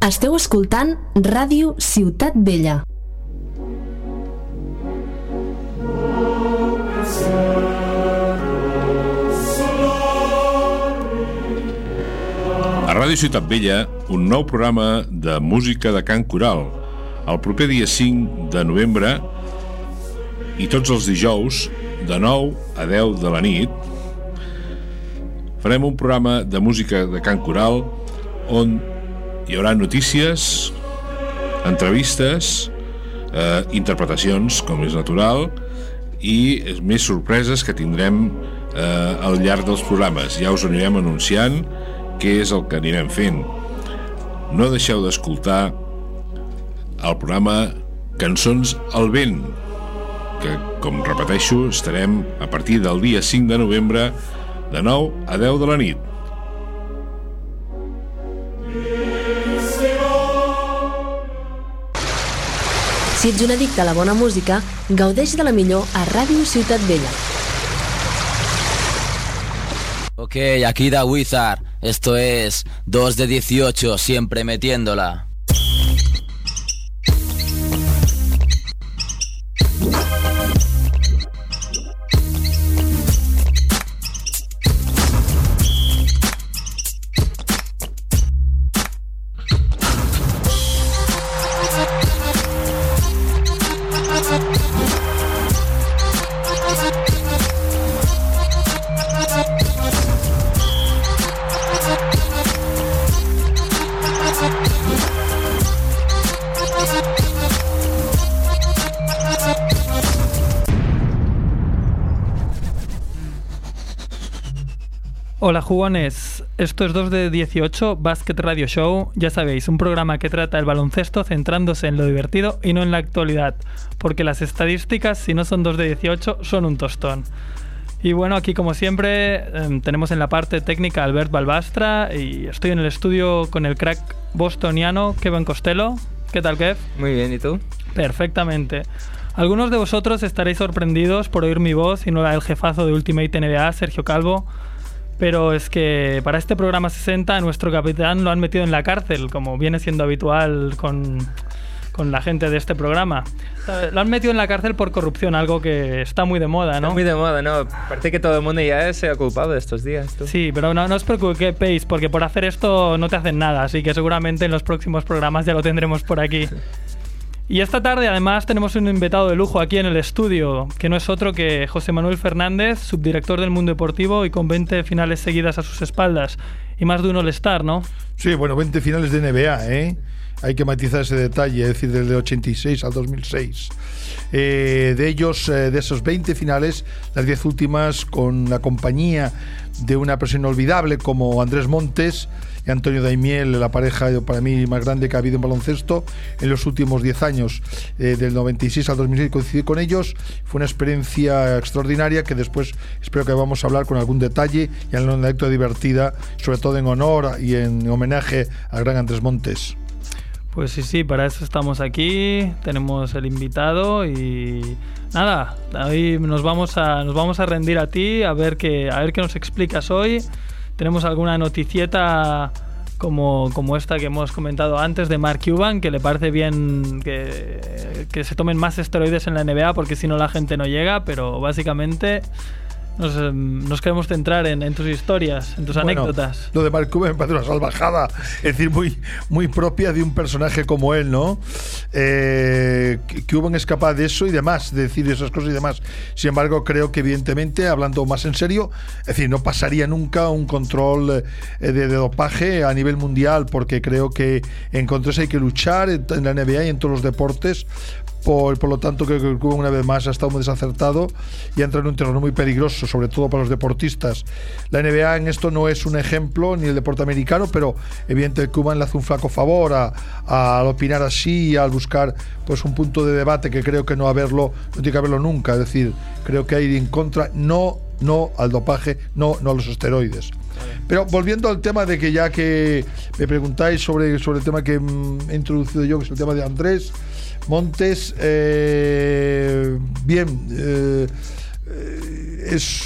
Esteu escoltant Ràdio Ciutat Vella. A Ràdio Ciutat Vella, un nou programa de música de Can Coral. El proper dia 5 de novembre i tots els dijous, de 9 a 10 de la nit, farem un programa de música de Can Coral on hi haurà notícies, entrevistes, eh, interpretacions, com és natural, i més sorpreses que tindrem eh, al llarg dels programes. Ja us anirem anunciant què és el que anirem fent. No deixeu d'escoltar el programa Cançons al vent, que, com repeteixo, estarem a partir del dia 5 de novembre de 9 a 10 de la nit. Si ets un addicte a la bona música, gaudeix de la millor a Ràdio Ciutat Vella. Ok, aquí da Wizard. Esto es 2 de 18, siempre metiéndola. Hola jugones, esto es 2 de 18 Basket Radio Show, ya sabéis, un programa que trata el baloncesto centrándose en lo divertido y no en la actualidad, porque las estadísticas, si no son 2 de 18, son un tostón. Y bueno, aquí como siempre em, tenemos en la parte técnica Albert Balbastra y estoy en el estudio con el crack bostoniano Kevin Costello. ¿Qué tal, Kev? Muy bien, ¿y tú? Perfectamente. Algunos de vosotros estaréis sorprendidos por oír mi voz y no la del jefazo de Ultimate NBA, Sergio Calvo, pero es que para este programa 60 nuestro capitán lo han metido en la cárcel, como viene siendo habitual con, con la gente de este programa. Eh, Lo han metido en la cárcel por corrupción, algo que está muy de moda, ¿no? Está muy de moda, ¿no? Parece que todo el mundo ya se ha culpado estos días. tú. Sí, pero no, no os preocupéis, porque por hacer esto no te hacen nada, así que seguramente en los próximos programas ya lo tendremos por aquí. Y esta tarde además tenemos un invitado de lujo aquí en el estudio, que no es otro que José Manuel Fernández, subdirector del Mundo Deportivo y con 20 finales seguidas a sus espaldas. Y más de un All-Star, ¿no? Sí, bueno, 20 finales de NBA, ¿eh? Hay que matizar ese detalle, es decir, desde el 86 al 2006. Eh, de ellos, eh, de esos 20 finales, las 10 últimas con la compañía de una persona inolvidable como Andrés Montes y Antonio Daimiel, la pareja para mí más grande que ha habido en baloncesto en los últimos 10 años, eh, del 96 al 2006 coincidí con ellos. Fue una experiencia extraordinaria que después espero que vamos a hablar con algún detalle y en una anécdota divertida, sobre todo en honor y en homenaje al gran Andrés Montes. Pues sí, sí, para eso estamos aquí, tenemos el invitado y nada, hoy nos vamos a, nos vamos a rendir a ti a ver qué, a ver qué nos explicas hoy. Tenemos alguna noticieta como, como esta que hemos comentado antes de Mark Cuban, que le parece bien que, que se tomen más esteroides en la NBA porque si no la gente no llega, pero básicamente nos, eh, nos queremos centrar en, en tus historias, en tus Bueno, anécdotas. Lo de Mark Cuban me parece una salvajada, es decir, muy, muy propia de un personaje como él, ¿no? Eh, Cuban es capaz de eso y demás, de decir esas cosas y demás. Sin embargo, creo que evidentemente, hablando más en serio, es decir, no pasaría nunca un control eh, de, de dopaje a nivel mundial, porque creo que en contra eso hay que luchar en en la NBA y en todos los deportes. Por, por lo tanto, creo que Cuba una vez más ha estado muy desacertado y ha entrado en un terreno muy peligroso, sobre todo para los deportistas. La NBA en esto no es un ejemplo, ni el deporte americano, pero evidentemente Cuba le hace un flaco favor a, a- al opinar así y al buscar pues un punto de debate que creo que no haberlo, no tiene que haberlo nunca. Es decir, creo que hay ir en contra, no, no al dopaje, no, no a los esteroides. Pero volviendo al tema de que ya que me preguntáis sobre, sobre el tema que mm, he introducido yo, que es el tema de Andrés Montes, eh, bien, eh, es,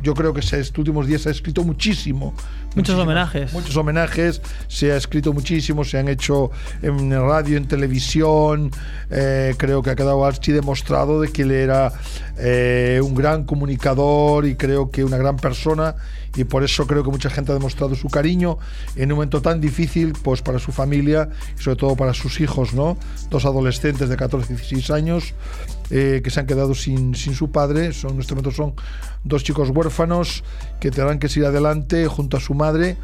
yo creo que se- estos últimos días se ha escrito muchísimo, Muchos homenajes. Muchos homenajes, se ha escrito muchísimo, se han hecho en radio, en televisión. eh, creo que ha quedado archi demostrado de que él era eh, un gran comunicador y creo que una gran persona. Y por eso creo que mucha gente ha demostrado su cariño en un momento tan difícil, pues para su familia y sobre todo para sus hijos, ¿no? Dos adolescentes de 14 y 16 años eh, que se han quedado sin, sin su padre. Son, en este momento son dos chicos huérfanos que tendrán que seguir adelante junto a su madre,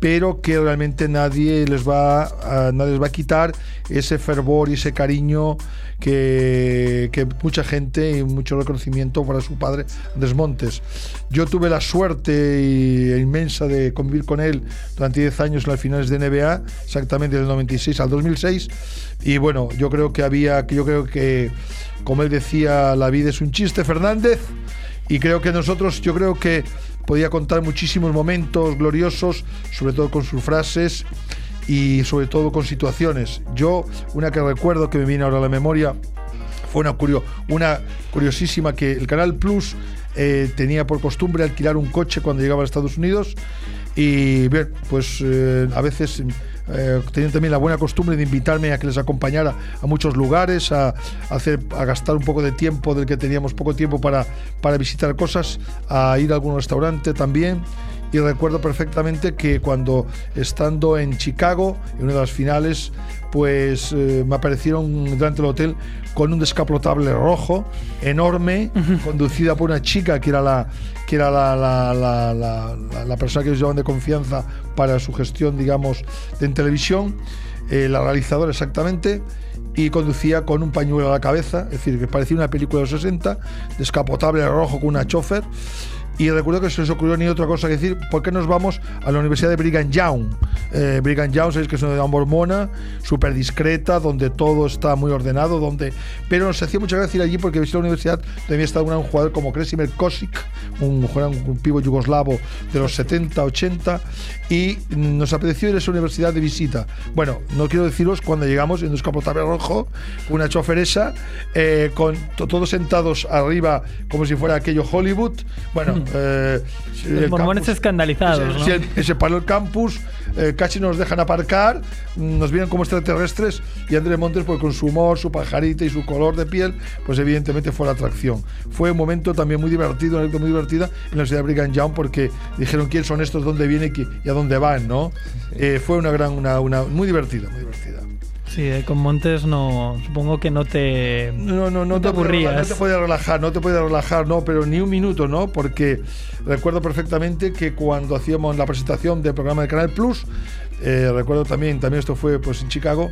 pero que realmente nadie les va a, nadie les va a quitar ese fervor y ese cariño que, que mucha gente y mucho reconocimiento para su padre Andrés Montes. Yo tuve la suerte y- e inmensa de convivir con él durante 10 años en las finales de NBA, exactamente del 96 al 2006. Y bueno, yo creo que había, yo creo que, como él decía, la vida es un chiste, Fernández. Y creo que nosotros, yo creo que podía contar muchísimos momentos gloriosos, sobre todo con sus frases y sobre todo con situaciones. Yo, una que recuerdo que me viene ahora a la memoria, fue una, curio- una curiosísima que el Canal Plus eh, tenía por costumbre alquilar un coche cuando llegaba a Estados Unidos y bien, pues eh, a veces eh, también la buena costumbre de invitarme a que les acompañara a muchos lugares, a, a hacer, a gastar un poco de tiempo del que teníamos poco tiempo para, para visitar cosas, a ir a algún restaurante también. Y recuerdo perfectamente que cuando estando en Chicago, en una de las finales, pues eh, me aparecieron delante del hotel con un descapotable rojo, enorme, conducida por una chica que era la que era la, la, persona que ellos llevaban de confianza para su gestión, digamos, de en televisión, eh, la realizadora exactamente, y conducía con un pañuelo a la cabeza, es decir, que parecía una película de los 60, descapotable rojo con una chofer. Y recuerdo que se les ocurrió ni otra cosa que decir, ¿por qué nos vamos a la Universidad de Brigham Young? Eh, Brigham Young, sabéis que es una universidad mormona, súper discreta, donde todo está muy ordenado, donde... Pero nos hacía mucha gracia ir allí porque visité la universidad había estado un jugador como Kresimir Kosic, un, jugador- un pivo yugoslavo de los 70, 80, y nos apeteció ir a esa universidad de visita. Bueno, no quiero deciros cuando llegamos en un escapotable rojo, una choferesa, eh, con to- todos sentados arriba como si fuera aquello Hollywood. Bueno, eh, Los mormones campus- escandalizados, Sí, ¿no? se paró el campus, eh, casi nos dejan aparcar, mm, nos vienen como extraterrestres y Andrés Montes, pues con su humor, su pajarita y su color de piel, pues evidentemente fue la atracción. Fue un momento también muy divertido, una anécdota muy divertida en la Universidad de Brigham Young porque dijeron quién son estos, dónde vienen y a dónde van, ¿no? Eh, fue una gran, una, una muy divertida, muy divertida. Sí, eh, con Montes no. Supongo que no te. No, no, no, te aburrías. no te puedes relajar, no te puedes relajar, no, pero ni un minuto, ¿no? Porque recuerdo perfectamente que cuando hacíamos la presentación del programa de Canal Plus, eh, recuerdo también, también esto fue pues en Chicago,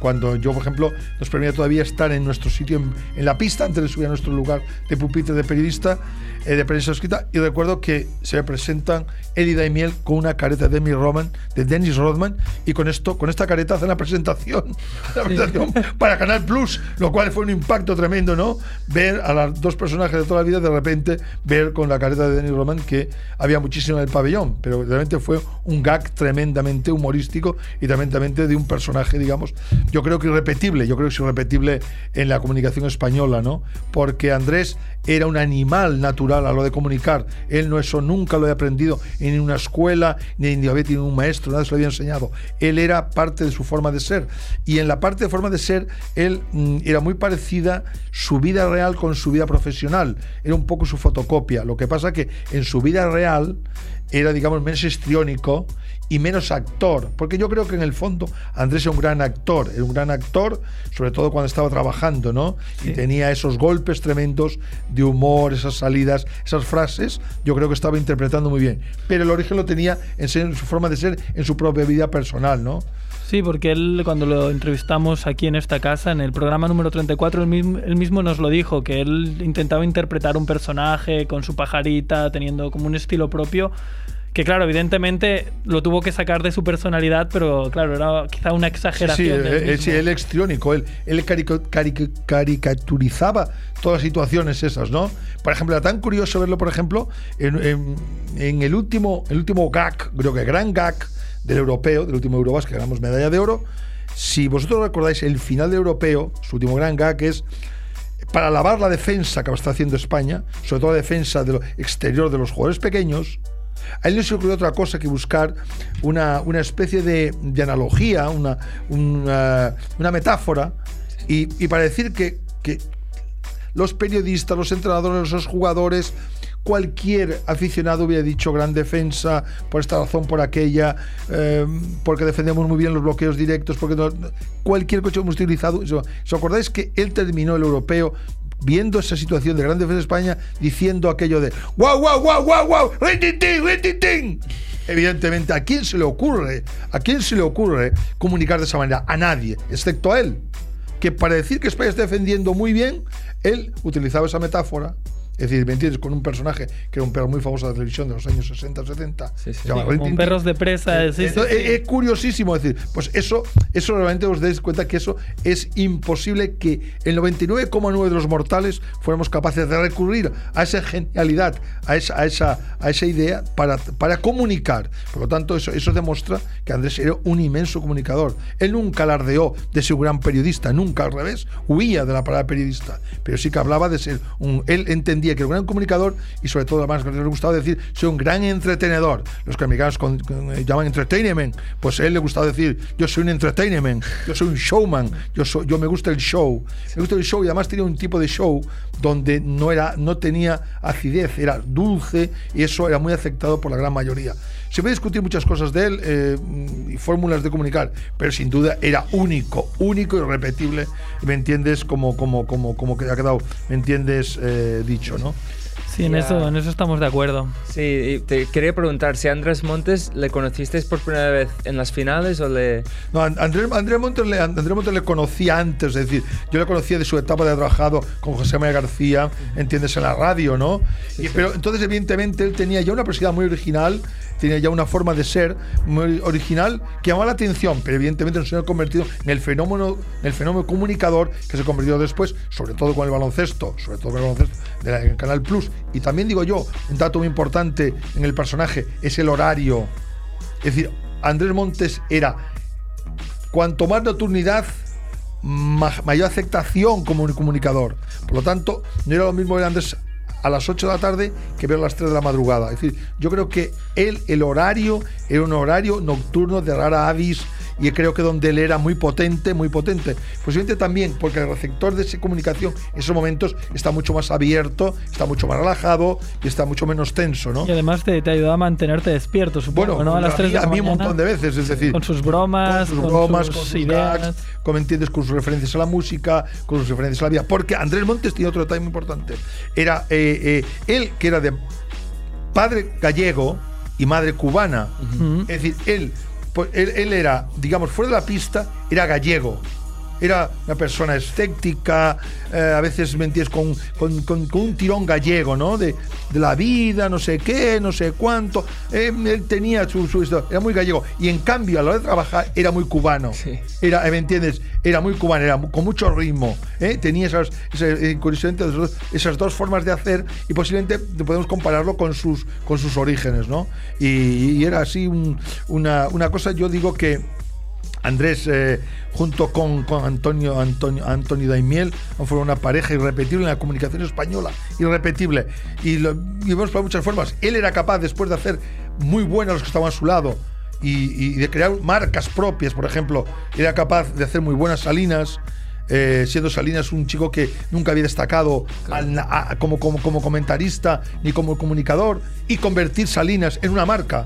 cuando yo, por ejemplo, nos permitía todavía estar en nuestro sitio en, en la pista antes de subir a nuestro lugar de pupitre de periodista, eh, de prensa escrita, y recuerdo que se presentan Elida y Miel con una careta de Dennis Rodman, de Dennis Rodman, y con esto, con esta careta hacen la presentación, la presentación para Canal Plus, lo cual fue un impacto tremendo, ¿no? Ver a los dos personajes de toda la vida de repente ver con la careta de Dennis Rodman que había muchísimo en el pabellón, pero realmente fue un gag tremendamente humorístico y tremendamente de un personaje, digamos, yo creo que irrepetible, yo creo que es irrepetible en la comunicación española, ¿no? Porque Andrés era un animal natural a lo de comunicar. Él no eso nunca lo había aprendido en una escuela, ni, ni había tenido un maestro, nada se lo había enseñado. Él era parte de su forma de ser. Y en la parte de forma de ser, él mm, era muy parecida su vida real con su vida profesional. Era un poco su fotocopia. Lo que pasa que en su vida real era, digamos, menos histriónico y menos actor. Porque yo creo que en el fondo Andrés era un gran actor, era un gran actor, sobre todo cuando estaba trabajando, ¿no? Y tenía esos golpes tremendos de humor, esas salidas, esas frases, yo creo que estaba interpretando muy bien. Pero el origen lo tenía en, ser- en su forma de ser, en su propia vida personal, ¿no? Sí, porque él, cuando lo entrevistamos aquí en esta casa, en el programa número 34, él mismo, él mismo nos lo dijo, que él intentaba interpretar un personaje con su pajarita, teniendo como un estilo propio. Que claro, evidentemente lo tuvo que sacar de su personalidad, pero claro, era quizá una Sí, exageración. sí, él, mismo. sí, él es histriónico, él, él carico- carico- caricaturizaba todas las situaciones esas, ¿no? Por ejemplo, era tan curioso verlo, por ejemplo, en, en- en el, último, el último gag, creo que gran gag del europeo, del último Eurobas, que ganamos medalla de oro. Si vosotros recordáis el final del europeo, su último gran gag es para lavar la defensa que está haciendo España, sobre todo la defensa de lo exterior de los jugadores pequeños, A no se ocurrió otra cosa que buscar una, una especie de, analogía, una, una, metáfora, y, para decir que, que los periodistas, los entrenadores, los jugadores, cualquier aficionado hubiera dicho gran defensa por esta razón, por aquella, eh, porque defendemos muy bien los bloqueos directos, porque cualquier coche hemos utilizado. ¿Os acordáis que él terminó el europeo? Viendo esa situación de gran defensa de España, diciendo aquello de ¡Guau, guau, guau, guau, guau! ¡Rintintín, rintintín! Evidentemente, ¿a quién se le ocurre? ¿A quién se le ocurre comunicar de esa manera? A nadie, excepto a él que para decir que España está defendiendo muy bien, él utilizaba esa metáfora. Es decir, ¿me entiendes? Con un personaje que era un perro muy famoso de la televisión de los años 60, 70. Sí, sí. Sí, como perros de presa. Entonces, sí. Es, es curiosísimo decir, pues eso, eso realmente os dais cuenta que eso es imposible que el 99,9 de los mortales fuéramos capaces de recurrir a esa genialidad, a esa, a esa, a esa idea para, para comunicar. Por lo tanto, eso, eso demuestra que Andrés era un inmenso comunicador. Él nunca alardeó de ser un gran periodista, nunca al revés, huía de la palabra periodista, pero sí que hablaba de ser un. Él entendía que era un gran comunicador y, sobre todo, además, que le gustaba decir, soy un gran entretenedor. Los que americanos con- con- eh, llaman entertainment, pues a él le gustaba decir, yo soy un entertainment, yo soy un showman, yo, soy, yo me gusta el show. Me gusta el show y además tenía un tipo de show donde no, era, no tenía acidez, era dulce y eso era muy aceptado por la gran mayoría. Se puede discutir muchas cosas de él eh, y fórmulas de comunicar, pero sin duda era único, único y repetible, ¿me entiendes? Como, como, como, como que ha quedado, ¿me entiendes? Eh, dicho, ¿no? Sí, en Ya. eso, en eso estamos de acuerdo. Sí, y te quería preguntar si a Andrés Montes le conocisteis por primera vez en las finales o le... No, An- Andrés, Andrés Montes le, Andrés Montes le conocía antes, es decir, yo le conocía de su etapa de trabajado con José María García, entiendes, en la radio, ¿no? Y- Pero entonces, evidentemente, él tenía ya una personalidad muy original, tenía ya una forma de ser muy original que llamaba la atención, pero evidentemente no se ha convertido en el fenómeno, en el fenómeno comunicador que se convirtió después, sobre todo con el baloncesto, sobre todo con el baloncesto de la- en Canal Plus. Y también digo yo, un dato muy importante en el personaje es el horario. Es decir, Andrés Montes era cuanto más nocturnidad, ma- mayor aceptación como un comunicador. Por lo tanto, no era lo mismo a Andrés a las 8 de la tarde que ver a las 3 de la madrugada. Es decir, yo creo que él, el horario, era un horario nocturno de rara avis y creo que donde él era muy potente, muy potente. Posiblemente también porque el receptor de esa comunicación en esos momentos está mucho más abierto, está mucho más relajado y está mucho menos tenso, ¿no? Y además te, te ayudaba a mantenerte despierto, supongo, Bueno, ¿no? A las 3 de a la mí un montón de veces, es decir, Con sus bromas, con sus bromas, con sus ideas. gags, como entiendes, con sus referencias a la música, con sus referencias a la vida. Porque Andrés Montes tiene otro detalle muy importante. Era eh, eh, él, que era de padre gallego y madre cubana. Es decir, él, pues, él, él era, digamos, fuera de la pista, era gallego. Era una persona escéptica, eh, a veces me entiendes, con, con- con- con un tirón gallego, ¿no? De, de la vida, no sé qué, no sé cuánto. Eh, él tenía su, su historia, era muy gallego. Y en cambio, a la hora de trabajar, era muy cubano. Sí. Era, ¿me entiendes? Era muy cubano, era con mucho ritmo. ¿eh? Tenía esas, eh, esas dos- esas dos formas de hacer y posiblemente podemos compararlo con sus, con sus orígenes, ¿no? Y, y era así un- una, una cosa, yo digo que Andrés, eh, junto con, con Antonio, Antonio, Antonio Daimiel, fueron una pareja irrepetible en la comunicación española, irrepetible. Y lo vimos por muchas formas. Él era capaz, después de hacer muy buenos los que estaban a su lado, y, y de crear marcas propias, por ejemplo, era capaz de hacer muy buenas salinas. eh, siendo Salinas un chico que nunca había destacado al- a- como, como, como comentarista ni como comunicador y convertir Salinas en una marca.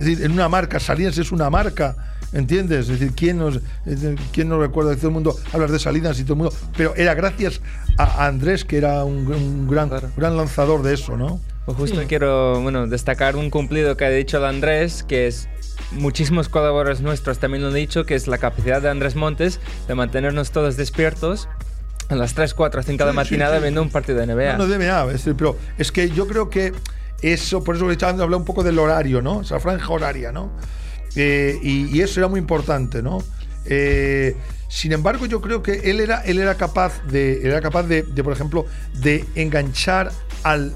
Es decir, en una marca, Salinas es una marca. ¿Entiendes? Es decir, ¿quién nos, ¿quién nos recuerda? Todo el mundo habla de Salinas y todo el mundo. Pero era gracias a Andrés, que era un, un gran, Claro. gran lanzador de eso, ¿no? Pues justo quiero bueno, destacar un cumplido que ha dicho el Andrés, que es muchísimos colaboradores nuestros también lo han dicho, que es la capacidad de Andrés Montes de mantenernos todos despiertos a las 3, 4, 5 de la Sí, sí, matinada sí. viendo un partido de NBA. No, no debe nada, es decir, pero es que yo creo que eso, por eso he hablar un poco del horario, ¿no? Esa franja horaria, ¿no? Eh, y, y eso era muy importante, ¿no? Eh, sin embargo, yo creo que él era, él era capaz de, él era capaz de, de, por ejemplo, de enganchar al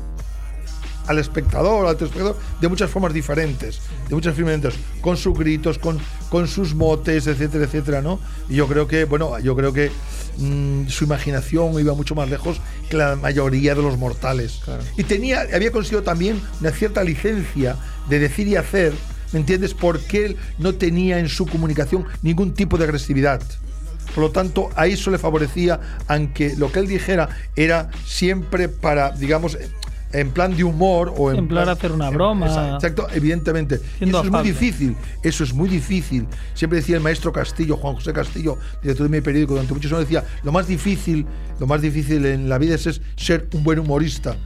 al espectador, al telespectador, de muchas formas diferentes, de muchas formas diferentes, con sus gritos, con, con sus motes, etcétera, etcétera, ¿no? Y yo creo que, bueno, yo creo que mm, su imaginación iba mucho más lejos que la mayoría de los mortales. Y tenía, había conseguido también una cierta licencia de decir y hacer, ¿me entiendes? Porque él no tenía en su comunicación ningún tipo de agresividad. Por lo tanto, a eso le favorecía, aunque lo que él dijera era siempre para, digamos, en plan de humor o en, En plan hacer una broma. Exacto, evidentemente. Y eso es muy difícil. Eso es muy difícil. Siempre decía el maestro Castillo, Juan José Castillo, director de mi periódico, durante muchos años decía, lo más difícil, lo más difícil en la vida es, es ser un buen humorista.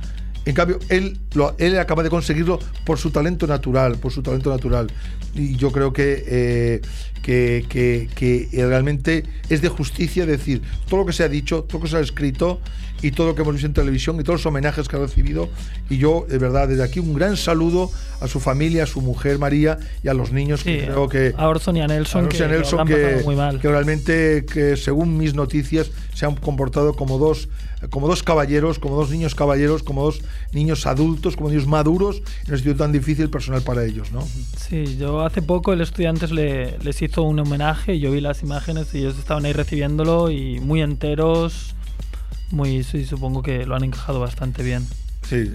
En cambio, él, lo, él acaba de conseguirlo por su talento natural, por su talento natural. Y yo creo que, eh, que, que- que realmente es de justicia decir todo lo que se ha dicho, todo lo que se ha escrito y todo lo que hemos visto en televisión y todos los homenajes que ha recibido. Y yo, de verdad, desde aquí un gran saludo a su familia, a su mujer María y a los niños Sí, que creo que... a Orson y a Nelson, a que, a Nelson, pasado muy mal. que realmente, que según mis noticias, se han comportado como dos, como dos caballeros, como dos niños caballeros, como dos niños adultos, como niños maduros, en un sitio tan difícil personal para ellos, ¿no? Sí, yo hace poco el Estudiantes le- les hizo un homenaje, yo vi las imágenes y ellos estaban ahí recibiéndolo y muy enteros, muy, supongo que lo han encajado bastante bien. Sí,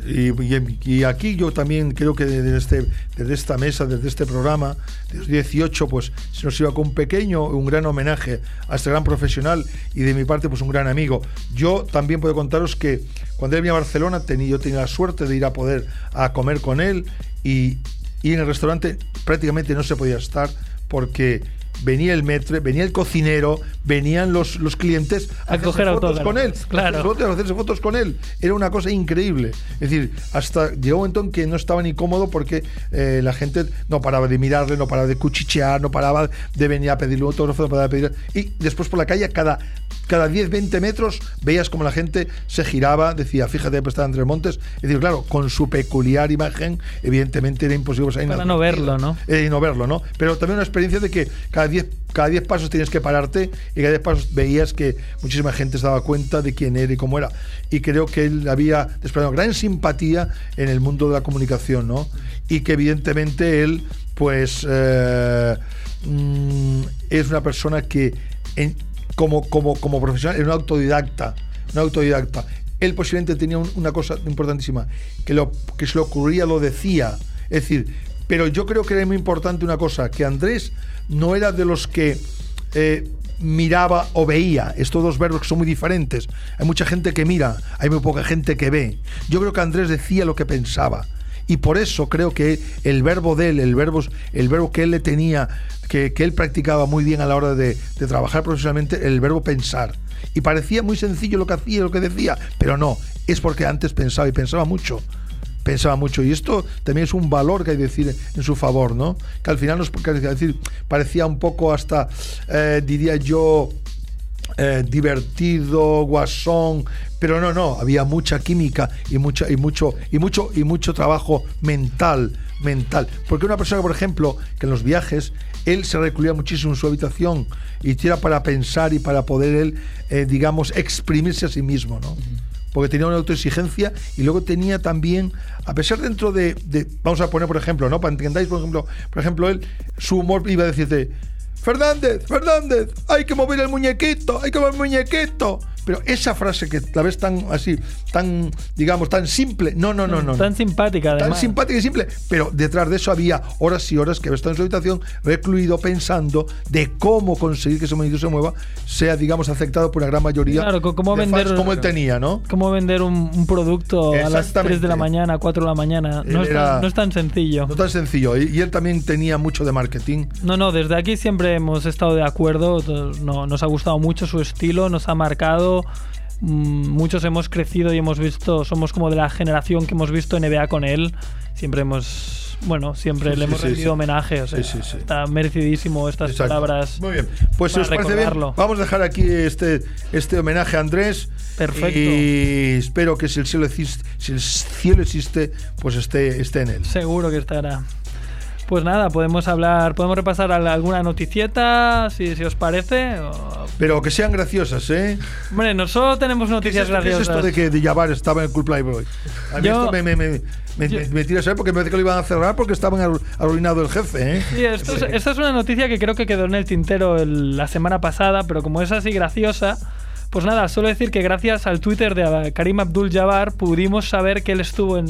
y, aquí yo también creo que desde, este, desde esta mesa, desde este programa, de los 18, pues se nos iba con un pequeño, un gran homenaje a este gran profesional y de mi parte, pues un gran amigo. Yo también puedo contaros que cuando él venía a Barcelona, tenía, yo tenía la suerte de ir a poder a comer con él y, y en el restaurante prácticamente no se podía estar porque venía el metre, venía el cocinero, venían los, los clientes A hacerse coger fotos con él, claro. fotos, hacerse fotos con él. Era una cosa increíble. Es decir, hasta llegó un momento en que no estaba ni cómodo porque eh, la gente no paraba de mirarle, no paraba de cuchichear, no paraba de venir a pedirle un autógrafo, no paraba de pedir. Y después por la calle, cada, cada 10, 20 metros, veías como la gente se giraba, decía, fíjate, pues está Andrés Montes. Es decir, claro, con su peculiar imagen, evidentemente era imposible Para no verlo, ¿no? eh, y no verlo, ¿no? Pero también una experiencia de que cada 10 cada 10 pasos tienes que pararte y cada 10 pasos veías que muchísima gente se daba cuenta de quién era y cómo era. Y creo que él había desplegado gran simpatía en el mundo de la comunicación, ¿no? Y que evidentemente él, pues, eh, mm, es una persona que como, como, como profesional era un autodidacta, un autodidacta. Él posiblemente tenía un- una cosa importantísima, que lo que se le ocurría lo decía. Es decir, pero yo creo que era muy importante una cosa, que Andrés no era de los que eh, miraba o veía. Estos dos verbos son muy diferentes. Hay mucha gente que mira, hay muy poca gente que ve. Yo creo que Andrés decía lo que pensaba. Y por eso creo que el verbo de él, el verbo, el verbo que él le tenía, que, él practicaba muy bien a la hora de trabajar profesionalmente, el verbo pensar. Y parecía muy sencillo lo que hacía, lo que decía, pero no, es porque antes pensaba y pensaba mucho pensaba mucho y esto también es un valor que hay que decir en su favor, ¿no? Que al final nos decir parecía un poco hasta eh, diría yo eh, divertido, guasón, pero no, no, había mucha química y mucha y mucho y mucho y mucho trabajo mental, mental, porque una persona, por ejemplo, que en los viajes él se recluía muchísimo en su habitación y era para pensar y para poder él, eh, digamos, exprimirse a sí mismo, ¿no? Porque tenía una autoexigencia y luego tenía también, a pesar dentro de, vamos a poner por ejemplo, ¿no? Para entendáis, por ejemplo, por ejemplo, él, su humor iba a decirte, Fernández, Fernández, hay que mover el muñequito, hay que mover el muñequito. Pero esa frase que la ves tan así, tan, digamos, tan simple, no, no, no, no. Tan simpática, Tan además. simpática y simple, pero detrás de eso había horas y horas que había estado en su habitación recluido pensando de cómo conseguir que ese muñequito se mueva, sea, digamos, aceptado por una gran mayoría Claro, cómo de fans vender- como él tenía, ¿no? ¿Cómo vender un, un producto a las 3 de la mañana, 4 de la mañana? No, es, tan, no es tan sencillo. No tan sencillo. Y, y él también tenía mucho de marketing. No, no, desde aquí siempre hemos estado de acuerdo. no- nos ha gustado mucho su estilo, nos ha marcado. Mm, Muchos hemos crecido y hemos visto, somos como de la generación que hemos visto NBA con él. Siempre hemos, bueno, siempre Sí, le hemos sí, rendido sí. homenaje. O sea. Está merecidísimo estas Exacto. palabras. Muy bien. Pues si os parece bien, vamos a dejar aquí este, este homenaje a Andrés. Perfecto. Y espero que si el cielo existe, si el cielo existe pues esté, esté en él. Seguro que estará. Pues nada, podemos hablar, podemos repasar al- alguna noticieta, si, si os parece. o- Pero que sean graciosas, ¿eh? Hombre, no solo tenemos ¿Qué es, noticias esto, qué es graciosas. esto de que de Jabbar estaba en el Club Playboy? A mí Yo- esto me, me, me, me, yo- me- me tira a saber porque me parece que lo iban a cerrar porque estaban arru- arruinado el jefe, ¿eh? Sí, esto es, esta es una noticia que creo que quedó en el tintero el- la semana pasada, pero como es así graciosa, pues nada, solo decir que gracias al Twitter de Karim Abdul Jabbar pudimos saber que él estuvo en,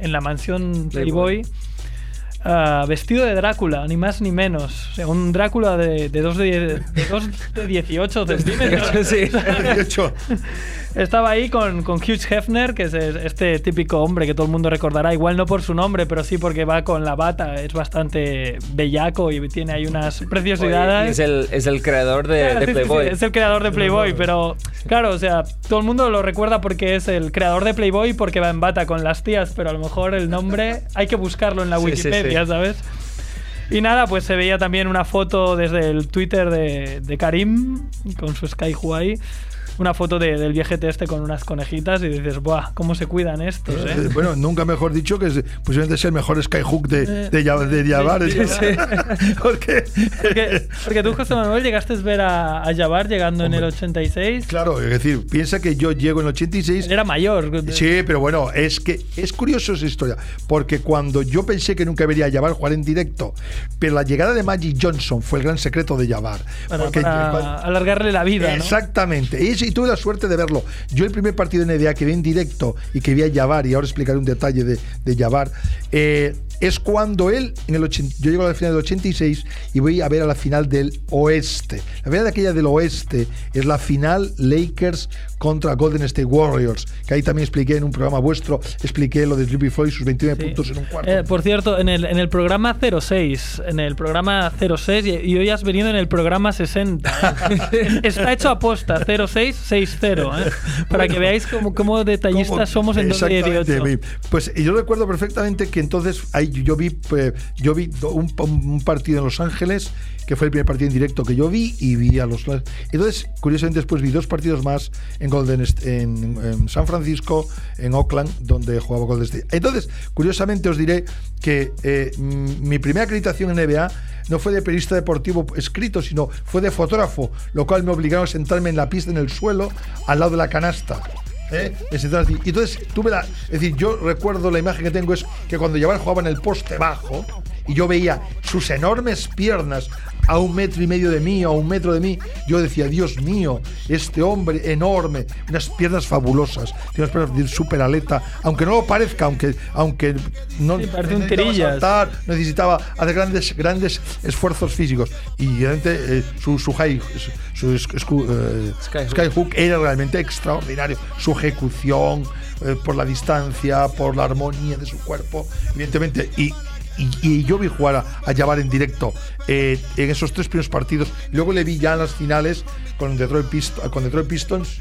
en la mansión Playboy. Ah, vestido de Drácula, ni más ni menos. O sea, un Drácula de, de, dos de, de dos de 18 centímetros. Sí. De hecho, Estaba ahí con, con Hugh Hefner, que es este típico hombre que todo el mundo recordará, igual no por su nombre, pero sí porque va con la bata, es bastante bellaco y tiene ahí unas preciosidades. es, el, es el creador de, Claro, de sí, sí, sí, Playboy. es el creador de Playboy, pero claro, o sea, todo el mundo lo recuerda porque es el creador de Playboy porque va en bata con las tías, pero a lo mejor el nombre hay que buscarlo en la Wikipedia, sí. ¿sabes? Y nada, pues se veía también una foto desde el Twitter de, de Karim con su Sky ahí. Una foto de- del viejete este con unas conejitas y dices, ¡buah! ¿Cómo se cuidan estos, eh, eh? bueno, nunca mejor dicho que es, posiblemente sea el mejor skyhook de, de, Jab- de Jabbar. Sí, sí, porque, Porque, porque tú, José Manuel, llegaste a ver a, a Jabbar llegando en el 86. claro, es decir, piensa que yo llego en el 86 Él era mayor. Sí, pero bueno, es que es curioso esa historia, porque cuando yo pensé que nunca vería a Jabbar jugar en directo, pero la llegada de Magic Johnson fue el gran secreto de. Para, porque para alargarle la vida, ¿no? Exactamente, y, tuve la suerte de verlo. Yo el primer partido de NBA que vi en directo y que vi a Jabbar, y ahora explicaré un detalle de, de Jabbar, eh, es cuando él, en el 80 yo llego a la final del 86 y voy a ver a la final del oeste. La final de aquella del oeste es la final Lakers contra Golden State Warriors, que ahí también expliqué en un programa vuestro, expliqué lo de Sleepy Floyd, sus 29 Sí. puntos en un cuarto. Eh, por cierto, en el, en el programa 06, en el programa 06, y, y hoy has venido en el programa 60. ¿eh? Está hecho a posta, 0660, ¿eh? para que veáis cómo, cómo detallistas ¿Cómo? somos en Exactamente, 2018. vi. Pues yo recuerdo perfectamente que entonces yo vi, pues, yo vi un, partido en Los Ángeles, que fue el primer partido en directo que yo vi, y vi a los. Entonces, curiosamente, después vi dos partidos más en Golden en, en San Francisco, en Oakland, donde jugaba Golden State. Entonces, curiosamente os diré que eh, mi primera acreditación en NBA no fue de periodista deportivo escrito, sino fue de fotógrafo, lo cual me obligaron a sentarme en la pista, en el suelo, al lado de la canasta. ¿Eh? Me. Y entonces tuve la. Es decir, yo recuerdo la imagen que tengo es que cuando Jabbar jugaba en el poste bajo y yo veía sus enormes piernas a un metro y medio de mí, a un metro de mí, yo decía, Dios mío, este hombre enorme, unas piernas fabulosas, tiene unas piernas de super aleta, aunque no lo parezca, aunque, aunque no Sí, necesitaba saltar, necesitaba hacer grandes, grandes esfuerzos físicos. Y realmente eh, su, su high, su, eh, Skyhook. Skyhook era realmente extraordinario. Su ejecución, eh, por la distancia, por la armonía de su cuerpo, evidentemente. Y, y, yo vi jugar a, a en directo eh, en esos tres primeros partidos. Luego le vi ya en las finales con Detroit, con Detroit Pistons,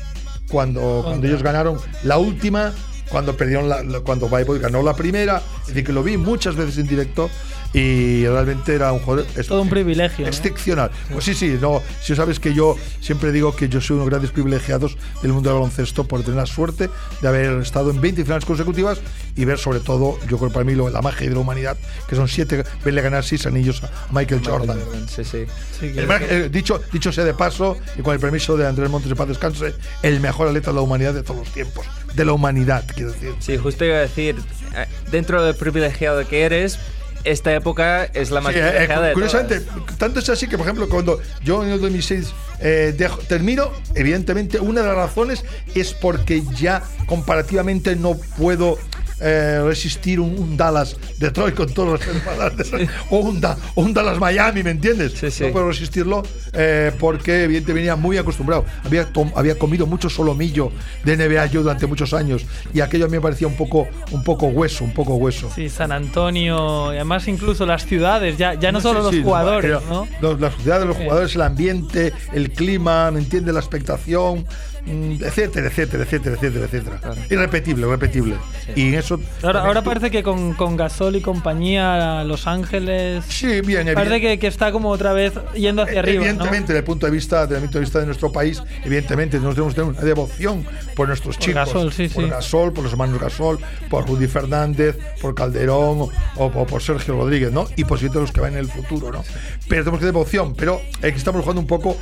cuando, cuando ellos ganaron la última. Cuando perdieron la, cuando ganó la primera, es decir, que lo vi muchas veces en directo y realmente era un jugador Todo un privilegio. excepcional. Pues sí, sí, no, si sabes que yo siempre digo que yo soy uno de los grandes privilegiados del mundo del baloncesto por tener la suerte de haber estado en 20 finales consecutivas y ver sobre todo, yo creo que para mí lo- la magia de la humanidad, que son siete, verle ganar seis anillos a Michael Jordan. Sí, sí. El eh, dicho, dicho sea de paso, y con el permiso de Andrés Montes de Paz Descanse, el mejor atleta de la humanidad de todos los tiempos. De la humanidad, quiero decir. Sí, justo iba a decir, eh, dentro del privilegiado que eres, esta época es la más Sí, eh, eh, de curiosamente, todas. tanto es así que, por ejemplo, cuando yo en el 2006 eh, dejo- termino, evidentemente, una de las razones es porque ya comparativamente no puedo eh, resistir un, un Dallas Detroit con todos los respetos, o, un Da- o un Dallas Miami, ¿me entiendes? Sí, sí. No puedo resistirlo eh, porque evidentemente venía muy acostumbrado. Había, tom- había comido mucho solomillo de NBA yo durante muchos años y aquello a mí me parecía un poco, un poco hueso, un poco hueso. Sí, San Antonio, y además incluso las ciudades, ya, ya no Sí, solo sí, los jugadores, ¿no? los- la sociedad de los Sí. jugadores, el ambiente, el clima, ¿me entiendes? La expectación. Mm, etcétera, etcétera, etcétera, etcétera, etcétera. Irrepetible, irrepetible. Y eso. Ahora, ahora tú- parece que con, con Gasol y compañía, Los Ángeles. Sí, bien, Parece que, que está como otra vez yendo hacia arriba. ¿no? Evidentemente, desde el punto de vista, desde el punto de vista de nuestro país, evidentemente nosotros tenemos que tener una devoción por nuestros Por chicos, Gasol, sí, por sí. Gasol, por los hermanos Gasol, por Rudy Fernández, por Calderón o, o por Sergio Rodríguez, ¿no? Y posiblemente los que van en el futuro, ¿no? Pero tenemos que devoción, pero aquí estamos jugando un poco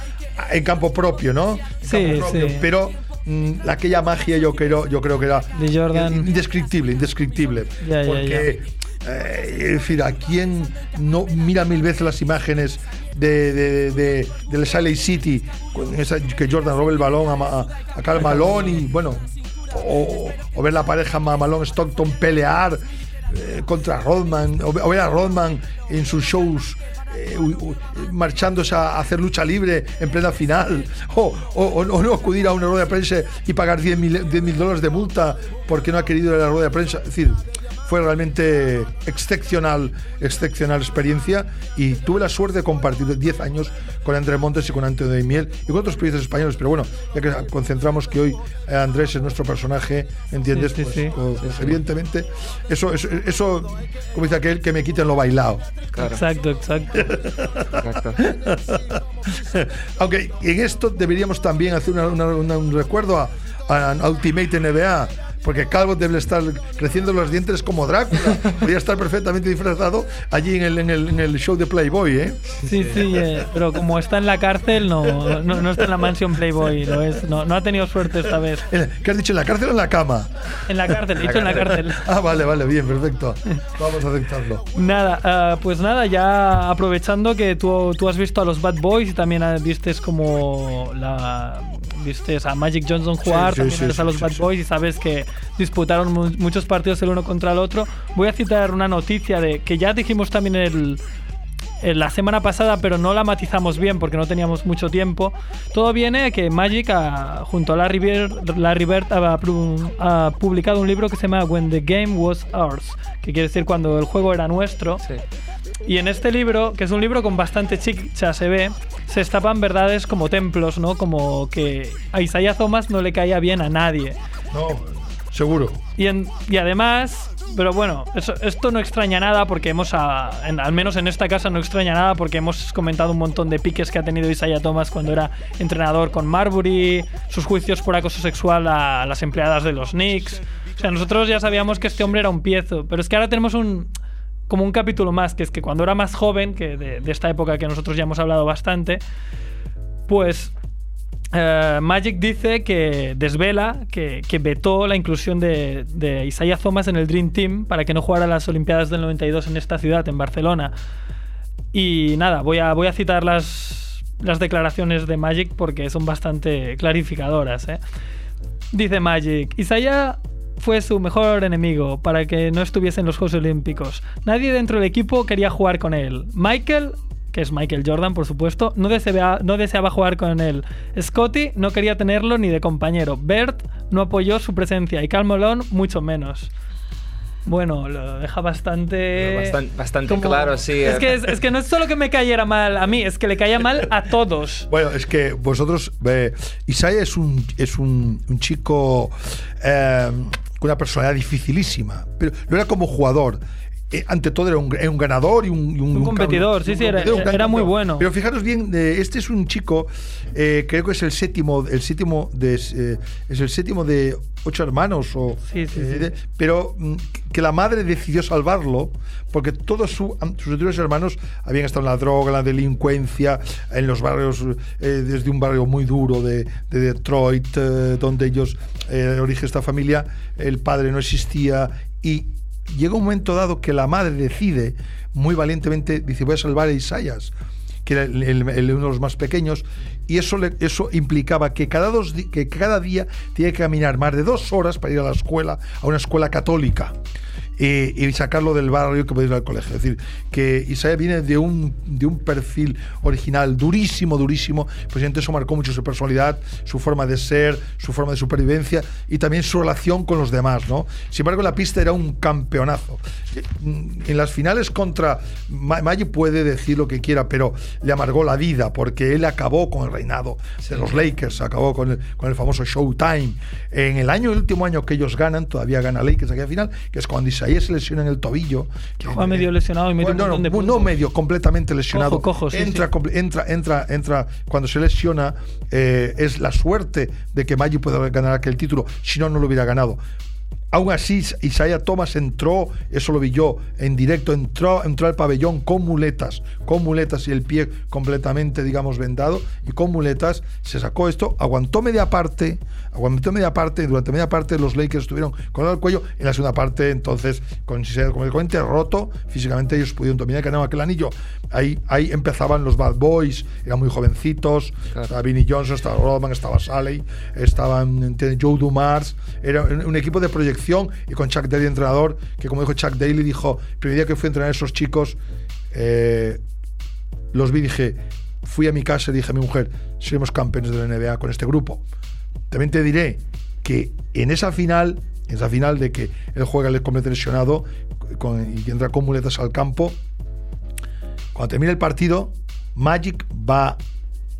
en campo propio, ¿no? En Sí, propio, sí. Pero mm, aquella magia yo creo, yo creo que era De Jordan. indescriptible, indescriptible. Ya, ya, porque eh, es decir, a quién no mira mil veces las imágenes de, de, de- City, con esa- que Jordan roba el balón a, a Karl Malone y bueno, o, o ver la pareja Ma- Malone-Stockton pelear eh, contra Rodman, o, o ver a Rodman en sus shows. Eh, marchándose a hacer lucha libre en plena final o, no- acudir a una rueda de prensa y pagar 10 mil dólares de multa porque no ha querido ir a la rueda de prensa. Decir fue realmente excepcional, excepcional experiencia y tuve la suerte de compartir 10 años con Andrés Montes y con Antonio de Miel y con otros periodistas españoles. Pero bueno, ya que concentramos que hoy eh, Andrés es nuestro personaje, ¿entiendes? Sí, sí, Pues, sí. pues, evidentemente, eso, eso, eso, como dice aquel, que me quiten lo bailado. Claro, Exacto, exacto. exacto. Aunque en esto deberíamos también hacer una- una- una- un recuerdo a, a Ultimate NBA. Porque Calvo debe estar creciendo los dientes como Drácula. Podría estar perfectamente disfrazado allí en el, en el, en el show de Playboy, ¿eh? Sí, sí, eh, pero como está en la cárcel, no, no, no está en la mansión Playboy, lo es. No, no ha tenido suerte esta vez. ¿Qué has dicho? ¿En la cárcel o en la cama? En la cárcel, he dicho en la cárcel. Ah, vale, vale, bien, perfecto. Vamos a aceptarlo. Nada, ah, pues nada, ya aprovechando que tú, tú has visto a los Bad Boys y también vistes como la vistes a Magic Johnson jugar, sí, también sí, eres a los Bad. Boys y sabes que disputaron mu- muchos partidos el uno contra el otro. Voy a citar una noticia de que ya dijimos también el, la semana pasada, pero no la matizamos bien porque no teníamos mucho tiempo. Todo viene a que Magic, ah, junto a Larry Bird, Larry Bird ha, pru- ha publicado un libro que se llama When the Game Was Ours, que quiere decir cuando el juego era nuestro. Sí. Y en este libro, que es un libro con bastante chicha, se ve, se destapan verdades como templos, ¿no? Como que a Isaiah Thomas no le caía bien a nadie. No, seguro. Y, en- y además, pero bueno, esto no extraña nada porque hemos, a- al menos en esta casa no extraña nada porque hemos comentado un montón de piques que ha tenido Isaiah Thomas cuando era entrenador con Marbury, sus juicios por acoso sexual a las empleadas de los Knicks. O sea, nosotros ya sabíamos que este hombre era un piezo, pero es que ahora tenemos un como un capítulo más, que es que cuando era más joven, que de, de esta época que nosotros ya hemos hablado bastante, pues eh, Magic dice que desvela que, que vetó la inclusión de, de Isaiah Thomas en el Dream Team para que no jugara las Olimpiadas del 92 en esta ciudad, en Barcelona. Y nada, voy a, voy a citar las, las declaraciones de Magic porque son bastante clarificadoras. ¿eh? Dice Magic, Isaiah fue su mejor enemigo para que no estuviese en los Juegos Olímpicos. Nadie dentro del equipo quería jugar con él. Michael, que es Michael Jordan, por supuesto, no deseaba, no deseaba jugar con él. Scotty no quería tenerlo ni de compañero. Bert no apoyó su presencia y Cal Malone mucho menos. Bueno, lo deja bastante... Bastante, bastante como- claro, sí. Es eh. que, es, es que no es solo que me cayera mal a mí, es que le caía mal a todos. Bueno, es que vosotros, eh, Isaiah es un, es un, un chico eh, con una personalidad dificilísima, pero no era como jugador. Eh, ante todo era un, era un ganador y un, y un, Un competidor, sí, sí, era- competidor, era muy bueno. Pero fijaros bien, eh, este es un chico, eh, creo que es el séptimo, el séptimo de, eh, es el séptimo de ocho hermanos o, Sí, sí, eh, de- pero mm, que la madre decidió salvarlo porque todos su- sus anteriores hermanos habían estado en la droga, en la delincuencia, en los barrios, eh, desde un barrio muy duro de, de Detroit, donde ellos, el origen de esta familia, el padre no existía y llega un momento dado que la madre decide muy valientemente, dice voy a salvar a Isaías que era uno de los más pequeños, y eso, le- eso implicaba que cada, dos, que cada día tenía que caminar más de dos horas para ir a la escuela, a una escuela católica. Eh, y sacarlo del barrio que puede ir al colegio. Es decir, que Isaiah viene de un, de un perfil original durísimo, durísimo. Pues eso marcó mucho su personalidad, su forma de ser, su forma de supervivencia y también su relación con los demás, ¿no? Sin embargo, la pista era un campeonazo. En las finales contra Maggi puede decir lo que quiera, pero le amargó la vida porque él acabó con el reinado de los Lakers, acabó con el, con el famoso Showtime. En el año, el último año que ellos ganan, todavía gana Lakers aquella final, que es cuando Isaías se lesiona en el tobillo. Que Juega medio lesionado y medio no, no, no, medio, completamente lesionado. Cojo, cojo, sí, entra, sí. entra, entra, entra, cuando se lesiona, eh, es la suerte de que Maggi pueda ganar aquel título, si no, no lo hubiera ganado. Aún así, Isaiah Thomas entró, eso lo vi yo en directo, entró, entró al pabellón con muletas, con muletas y el pie completamente, digamos, vendado, y con muletas se sacó esto, aguantó media parte, aguantó media parte, y durante media parte los Lakers estuvieron con el cuello, en la segunda parte, entonces, con, el cuente roto, físicamente ellos pudieron dominar, ganaron aquel anillo. Ahí, ahí empezaban los Bad Boys, eran muy jovencitos, claro. estaba Vinnie Johnson, estaba Rodman, estaba Sally, estaban Joe Dumars, era un equipo de proyección y con Chuck Daly entrenador, que como dijo Chuck Daly, dijo, el primer día que fui a entrenar a esos chicos, eh, los vi dije, fui a mi casa y dije a mi mujer, seremos campeones de la NBA con este grupo. También te diré que en esa final, en esa final de que él juega el completo lesionado con, y entra con muletas al campo, cuando termina el partido, Magic va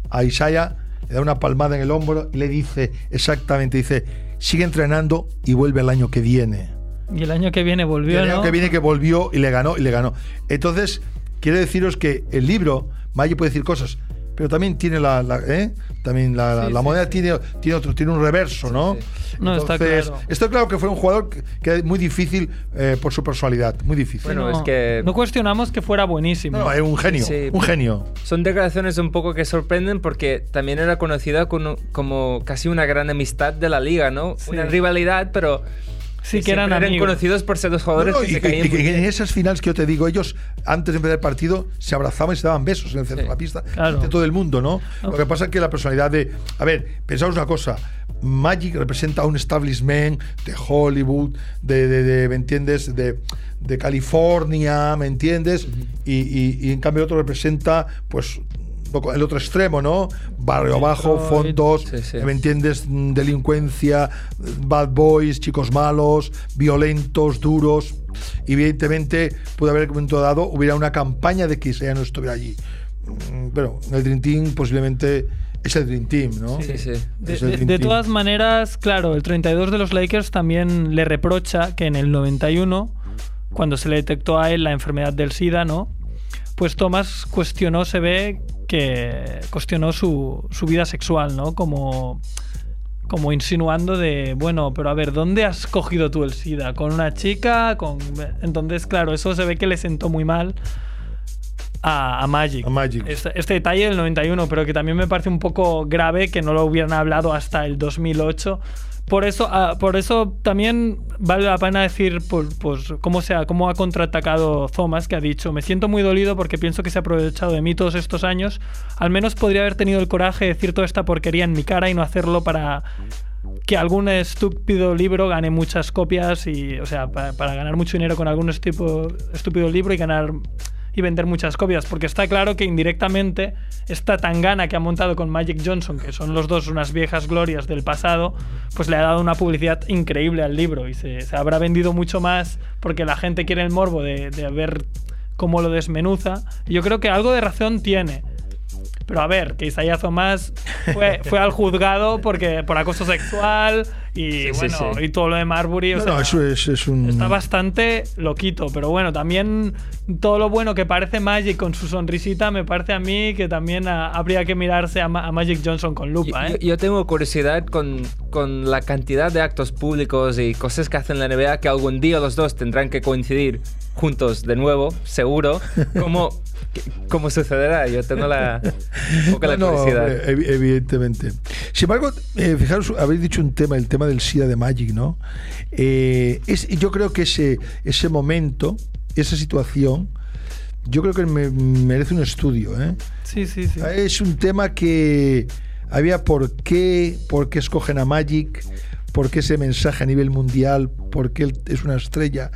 a Isaiah, le da una palmada en el hombro y le dice exactamente, dice, sigue entrenando y vuelve el año que viene. Y el año que viene volvió, y el año ¿no? que viene que volvió y le ganó y le ganó. Entonces, quiero deciros que el libro, Maggi puede decir cosas, pero también tiene la, la ¿eh? también la, Sí, la sí, moneda sí. tiene tiene otro tiene un reverso, ¿no? No, está Entonces, claro. está claro que fue un jugador que, es muy difícil eh, por su personalidad, muy difícil. Bueno, no, es que- no cuestionamos que fuera buenísimo. no, es un genio, Sí. un genio. Son declaraciones un poco que sorprenden porque también era conocida como, como casi una gran amistad de la liga, ¿no? Sí. Una rivalidad, pero Sí, que eran amigos. conocidos por ser dos jugadores No, no, que y, se caían y- y en esas finales que yo te digo, ellos antes de empezar el partido se abrazaban y se daban besos en el centro Sí. de la pista Claro. de todo el mundo, ¿no? Lo que pasa es que la personalidad de. A ver, pensaos una cosa. Magic representa a un establishment de Hollywood, de, de- de- ¿me entiendes? De, de California, ¿me entiendes? y, y- y en cambio el otro representa, pues, poco el otro extremo, ¿no? Barrio abajo, Detroit. fondos, Sí, sí. ¿me entiendes? Delincuencia, bad boys, chicos malos, violentos, duros. Y evidentemente puede haber en un momento dado hubiera una campaña de que Isaiah no estuviera allí. Mm, Pero en el Dream Team posiblemente es el Dream Team, ¿no? Sí, sí. De, de- todas maneras, claro, el 32 de los Lakers también le reprocha que en el 91, cuando se le detectó a él la enfermedad del SIDA, ¿no? Pues Thomas cuestionó, se ve que cuestionó su, su vida sexual, ¿no? Como, como insinuando de, bueno, pero a ver, ¿dónde has cogido tú el SIDA? ¿Con una chica? Con... Entonces, claro, eso se ve que le sentó muy mal a, a Magic. A Magic. Este, este detalle del 91, pero que también me parece un poco grave que no lo hubieran hablado hasta el 2008. Por eso, ah, por eso también vale la pena decir pues, pues, cómo, se ha, cómo ha contraatacado Thomas, que ha dicho, me siento muy dolido porque pienso que se ha aprovechado de mí todos estos años. Al menos podría haber tenido el coraje de decir toda esta porquería en mi cara y no hacerlo para que algún estúpido libro gane muchas copias y, o sea, para, para ganar mucho dinero con algún estupo- estúpido libro y ganar y vender muchas copias, porque está claro que indirectamente esta tangana que ha montado con Magic Johnson, que son los dos unas viejas glorias del pasado, pues le ha dado una publicidad increíble al libro y se, habrá vendido mucho más porque la gente quiere el morbo de, ver cómo lo desmenuza. Yo creo que algo de razón tiene. Pero a ver, que Isaiah Thomas fue, fue al juzgado porque, por acoso sexual y Sí, sí, bueno, sí. y todo lo de Marbury. o No, sea, no, eso es, es un. Está bastante loquito, pero bueno, también todo lo bueno que parece Magic con su sonrisita, me parece a mí que también ah, habría que mirarse a, Ma- a Magic Johnson con lupa, Yo, ¿eh? yo tengo curiosidad con, con la cantidad de actos públicos y cosas que hacen la NBA que algún día los dos tendrán que coincidir juntos de nuevo, seguro. ¿Cómo, cómo sucederá? Yo tengo la, un poco la No, no, curiosidad. hombre, evi- evidentemente. Sin embargo, eh, fijaros, habéis dicho un tema, el tema del SIDA de Magic, ¿no? Eh, es, yo creo que ese, ese momento, esa situación, yo creo que me- merece un estudio, ¿eh? Sí, sí, sí. Es un tema que había por qué, por qué escogen a Magic, por qué ese mensaje a nivel mundial, por qué él es una estrella.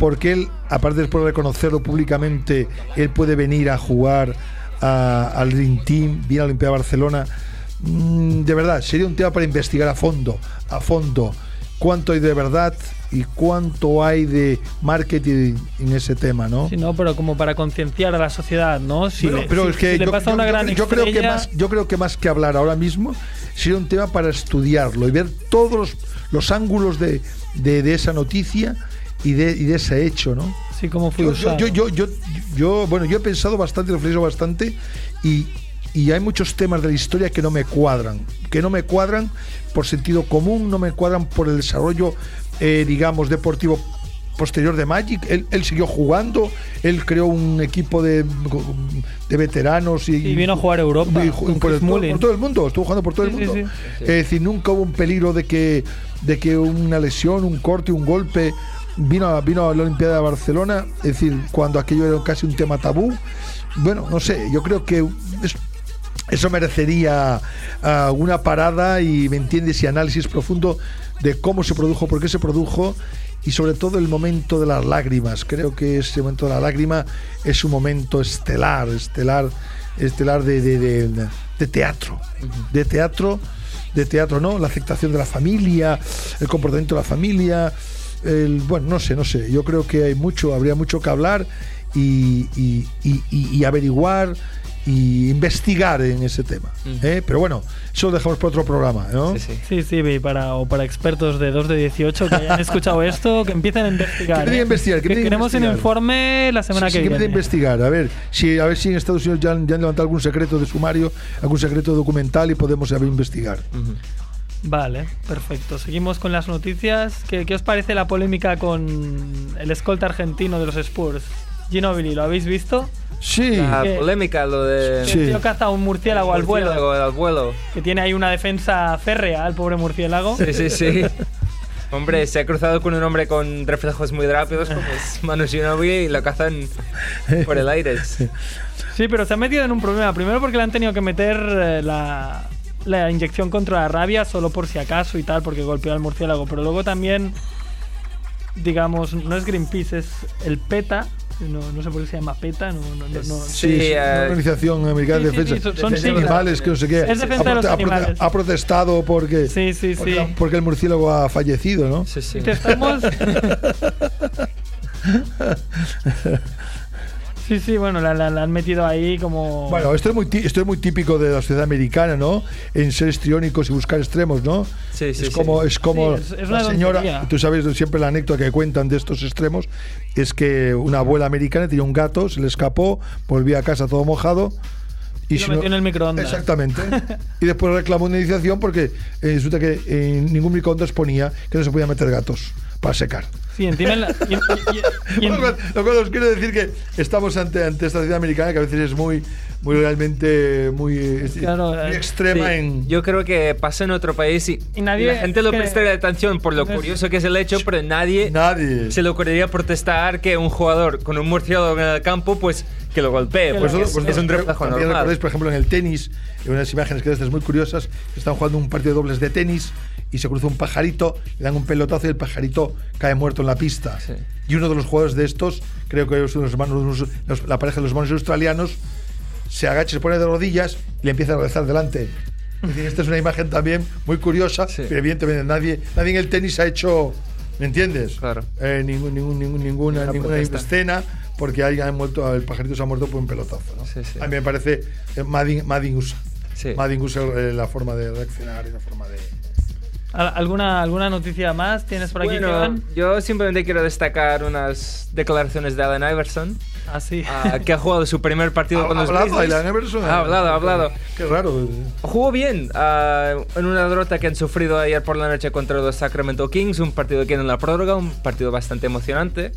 Porque él, aparte de poder reconocerlo públicamente, él puede venir a jugar a- al Dream Team, viene a la Olimpiada de Barcelona. Mm, de verdad, sería un tema para investigar a fondo, a fondo, cuánto hay de verdad y cuánto hay de marketing en ese tema, ¿no? Sí, no, pero como para concienciar a la sociedad, ¿no? Si Pero, le, pero si- es que si le yo, pasa yo- una yo- gran yo creo que más yo creo que más que hablar ahora mismo sería un tema para estudiarlo y ver todos los, los ángulos de, de- de esa noticia y de, y de ese hecho, ¿no? Sí, cómo fue Yo, usado. yo, yo, yo, yo- bueno, yo he pensado bastante, reflexionado bastante y, y hay muchos temas de la historia que no me cuadran, que no me cuadran por sentido común, no me cuadran por el desarrollo, eh, digamos, deportivo posterior de Magic. Él, él siguió jugando, él creó un equipo de, de veteranos y, Y vino a jugar a Europa, y con por, el- por- todo el mundo, estuvo jugando por todo el Sí, sí, mundo. sí. Es decir, nunca hubo un peligro de que, de que una lesión, un corte, un golpe vino a, vino a la Olimpiada de Barcelona, es decir, cuando aquello era casi un tema tabú. Bueno, no sé, yo creo que es- eso merecería ah, una parada y, ¿me entiendes? Y análisis profundo de cómo se produjo, por qué se produjo y sobre todo el momento de las lágrimas. Creo que ese momento de la lágrima es un momento estelar, estelar, estelar de, de- de- de teatro, de teatro, de teatro, ¿no? La aceptación de la familia, el comportamiento de la familia, el, bueno, no sé, no sé. Yo creo que hay mucho, habría mucho que hablar y, y- y- y- y averiguar y investigar en ese tema. ¿eh? Pero bueno, eso lo dejamos para otro programa, ¿no? Sí, sí. Sí, sí, para, o para expertos de 2 de 18 que hayan escuchado esto, que empiecen a investigar. ¿eh? investigar, que Que empiecen a queremos un investigar. informe la semana Sí, sí, que a viene. investigar, a ver si a ver si en Estados Unidos ya han, ya han levantado algún secreto de sumario, algún secreto documental y podemos saber investigar. Vale, perfecto. Seguimos con las noticias. ¿Qué, qué os parece la polémica con el escolta argentino de los Spurs? Ginobili, ¿lo habéis visto? Sí, La ¿Qué? polémica, lo de. Sí. El tío caza un murciélago al vuelo. Al vuelo. Que tiene ahí una defensa férrea, el pobre murciélago. Sí, sí, sí. Hombre, se ha cruzado con un hombre con reflejos muy rápidos como es Manu Ginobili y lo cazan por el aire. Sí, pero se ha metido en un problema. Primero porque le han tenido que meter eh, la, la inyección contra la rabia solo por si acaso y tal, porque golpeó al murciélago. Pero luego también, digamos, no es Greenpeace, es el PETA. No, no sé por qué se llama PETA. No, no, no- no- Sí, sí, eh, una organización americana de sí, sí, defensa sí, son- son de siglas. animales, que no sé qué. Es defensa ha, de los animales. ha protestado porque, Sí, sí, porque, sí. porque el murciélago ha fallecido, ¿no? Sí, sí. Dice, estamos. sí, sí, bueno, la, la- la han metido ahí como. Bueno, esto es, muy, tí- esto es muy típico de la sociedad americana, ¿no? En ser histriónicos y buscar extremos, ¿no? Sí, sí, es sí. como, es como Sí, es- es la señora, tontería. tú sabes siempre la anécdota que cuentan de estos extremos, es que una abuela americana tenía un gato, se le escapó, volvía a casa todo mojado. Y lo si metió en el microondas. Exactamente. y después reclamó una iniciación porque eh, resulta que en ningún microondas ponía que no se podía meter gatos para secar. Sí, encima en la- y- y- y- y en- Lo cual- lo cual os quiero decir que estamos ante, ante esta sociedad americana que a veces es muy, muy realmente muy, Claro, muy eh, extrema Sí, en. Yo creo que pasa en otro país y, Y nadie- la gente lo que- prestaría atención por lo curioso que es el hecho, pero nadie, Nadie. se le ocurriría protestar que un jugador con un murciélago en el campo, pues que lo golpee. Pues lo- es, es un también normal. recordáis, por ejemplo, en el tenis, en unas imágenes que estas muy curiosas, están jugando un partido de dobles de tenis y se cruza un pajarito, le dan un pelotazo y el pajarito cae muerto en la pista. Sí. Y uno de los jugadores de estos, creo que es uno de los hermanos, los- la pareja de los hermanos australianos, se agacha, se pone de rodillas y le empieza a rezar delante. Es decir, esta es una imagen también muy curiosa, Sí. pero evidentemente nadie, nadie en el tenis ha hecho, ¿me entiendes? Claro. Eh, ningún, ningún, ningún- ninguna, Ninguna protesta. escena porque alguien ha muerto, el pajarito se ha muerto por un pelotazo. ¿no? Sí, sí. A mí me parece eh, Madin, Madin usa. Sí. Madin usa eh, la forma de reaccionar y la forma de. ¿Al- ¿Alguna, ¿Alguna noticia más tienes por aquí, Bueno, yo simplemente quiero destacar unas declaraciones de Allen Iverson, Ah, sí. ah, que ha jugado su primer partido Ha con los hablado Grizzlies. Iverson. Ha hablado, ha hablado. Qué raro. Jugó bien ah, en una derrota que han sufrido ayer por la noche contra los Sacramento Kings, un partido que en la prórroga, un partido bastante emocionante.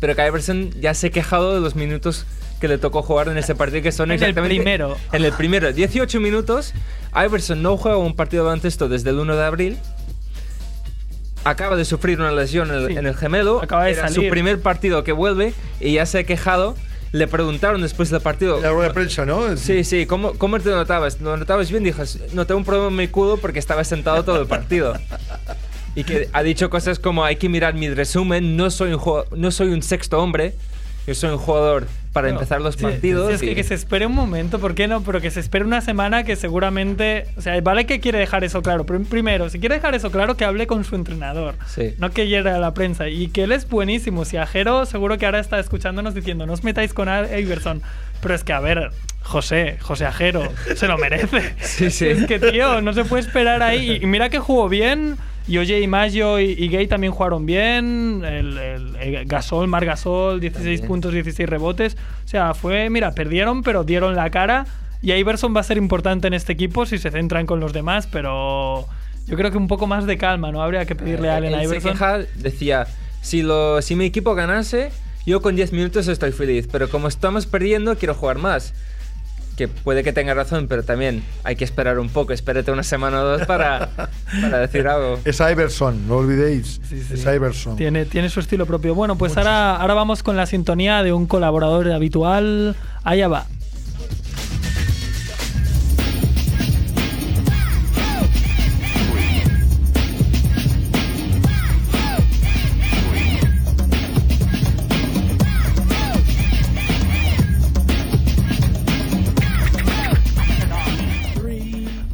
Pero que Iverson ya se ha quejado de los minutos que le tocó jugar en ese partido, que son En el exactamente... primero. En el primero, 18 minutos. Iverson no juega un partido de esto desde el 1 de abril. Acaba de sufrir una lesión en el, Sí. en el gemelo. Acaba de Era salir. su primer partido que vuelve y ya se ha quejado. Le preguntaron después del partido. La rueda de prensa, ¿no? Sí, sí, ¿cómo, ¿cómo te notabas? ¿Lo notabas bien? Dijo, noté un problema en mi culo porque estaba sentado todo el partido. y que ha dicho cosas como hay que mirar mi resumen, no soy un, no soy un sexto hombre, yo soy un jugador para No, empezar los sí, partidos. sí, es que, y- que se espere un momento, ¿por qué no? Pero que se espere una semana que seguramente. O sea, vale que quiere dejar eso claro. Pero primero, si quiere dejar eso claro, que hable con su entrenador. Sí. No que llegue a la prensa. Y que él es buenísimo. Si Ajero seguro que ahora está escuchándonos diciendo, no os metáis con Iverson. Pero es que, a ver, José, José Ajero, se lo merece. Sí, sí. Es que, tío, no se puede esperar ahí. Y mira que jugó bien. Y Oye y Mayo y, y Gay también jugaron bien. El, el- el Gasol, Mar Gasol, 16 También. puntos, 16 rebotes. O sea, fue, mira, perdieron, pero dieron la cara. Y Iverson va a ser importante en este equipo si se centran con los demás, pero yo creo que un poco más de calma, ¿no? Habría que pedirle a Allen Él se Iverson. decía, si, lo, si mi equipo ganase, yo con 10 minutos estoy feliz, pero como estamos perdiendo, quiero jugar más. Que puede que tenga razón, pero también hay que esperar un poco, espérate una semana o dos para, para decir algo. Es Iverson, no olvidéis. Sí, sí. Es Iverson. Tiene, tiene su estilo propio. Bueno, pues ahora, ahora vamos con la sintonía de un colaborador habitual. Allá va.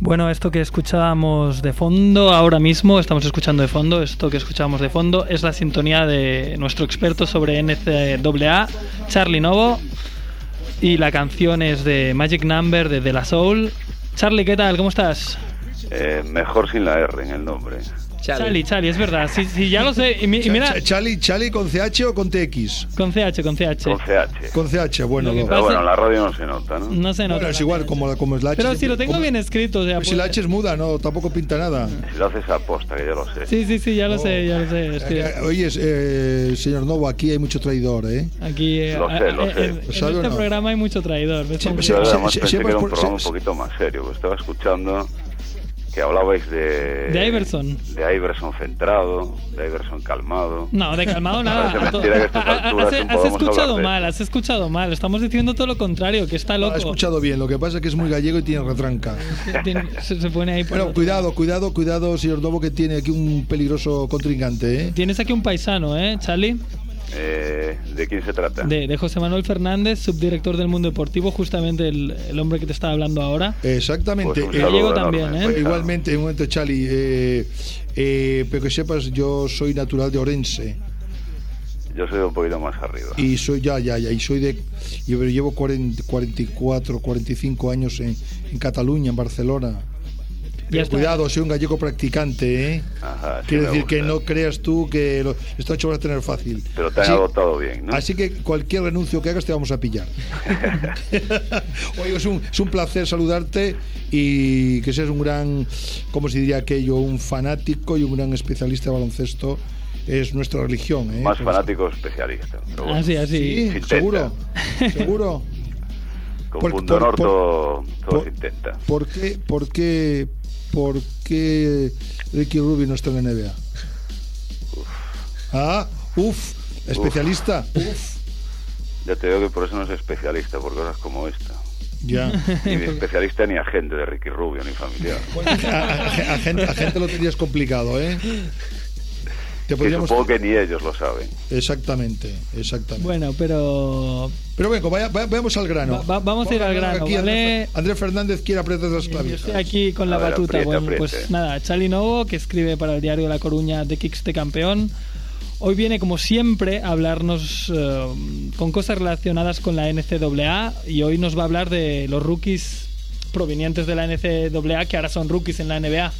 Bueno, esto que escuchábamos de fondo ahora mismo, estamos escuchando de fondo, esto que escuchábamos de fondo es la sintonía de nuestro experto sobre NCAA, Charlie Novo, y la canción es de Magic Number de De La Soul. Charlie, ¿qué tal? ¿Cómo estás? Eh, mejor sin la R en el nombre. Charlie, Charlie, es verdad, sí, sí, ya lo sé. Y, mi- y mira, Cha- Chali, Chali con CH o con TX? con CH, con CH. Con CH. Con CH, bueno. Lo lo- pasa- bueno, en la radio no se nota, ¿no? No se nota. Bueno, es igual, como, la- como es la H. Pero si lo tengo como- bien escrito, o sea, Si la pues- H es muda, no, tampoco pinta nada. Si lo haces a posta, que ya lo sé. Sí, sí, sí, ya lo sé, ya lo sé. es que Eh, Oye, eh, señor Novo, aquí hay mucho traidor, ¿eh? aquí eh, Lo sé, eh, lo eh, sé. en, en ¿Sabe o este no? programa hay mucho traidor. Sí, sí, sí, pensé que era un programa un sí, poquito más serio, porque estaba escuchando que hablabais de... De Iverson. De Iverson centrado, de Iverson calmado. No, de calmado nada. Has, has escuchado de mal, has escuchado mal. Estamos diciendo todo lo contrario, que está Lo loco. ha escuchado bien, lo que pasa es que es muy gallego y tiene retranca. Se, se pone ahí por Bueno, otro- cuidado, cuidado, cuidado, señor Novo, que tiene aquí un peligroso contrincante, ¿eh? Tienes aquí un paisano, ¿eh, Charlie? Eh, ¿De quién se trata? De, de José Manuel Fernández, subdirector del Mundo Deportivo, justamente el, el hombre que te estaba hablando ahora. Exactamente. Pues Eh, Gallego enorme, también, ¿eh? Igualmente, un momento, Chali. Eh, eh, pero que sepas, yo soy natural de Orense. Yo soy un poquito más arriba. Y soy, ya, ya, ya. Y soy de. Yo llevo 40, 44, 45 años en, en Cataluña, en Barcelona. Está. cuidado, soy un gallego practicante, ¿eh? Ajá, sí Quiero decir que no creas tú que lo, esto hecho vas a tener fácil. Pero te han adoptado bien, ¿no? Así que cualquier renuncio que hagas te vamos a pillar. Oye, es un, es un placer saludarte y que seas un gran, ¿cómo se diría aquello? Un fanático y un gran especialista de baloncesto. Es nuestra religión. ¿eh? Más Pues- fanático especialista. Bueno, Así, así. Sí, Se intenta. seguro. Seguro. Con por- punto por- honor por- todo, todo por- se intenta. ¿Por qué, por qué, por qué Ricky Rubio no está en la NBA? Ah, uff, especialista. Uf, Ya te digo que por eso no soy especialista, por cosas como esta. ya. Ni especialista ni agente de Ricky Rubio, ni familiar. Bueno, a, a- a gente, a gente lo tenías complicado, ¿eh? Te Que podríamos... supongo que ni ellos lo saben. Exactamente, exactamente. Bueno, pero Pero bueno, vaya, vaya- vayamos al grano. Va- va- vamos a ir al grano, Aquí ¿vale? Andrés, Andrés Fernández quiere apretar las yo clavijas. estoy aquí con la ver, batuta. apriete, bueno, apriete. pues nada, Charlie Novo, que escribe para el diario La Coruña de Kicks de Campeón. Hoy viene, como siempre, a hablarnos eh, con cosas relacionadas con la NCAA y hoy nos va a hablar de los rookies provenientes de la NCAA que ahora son rookies en la NBA.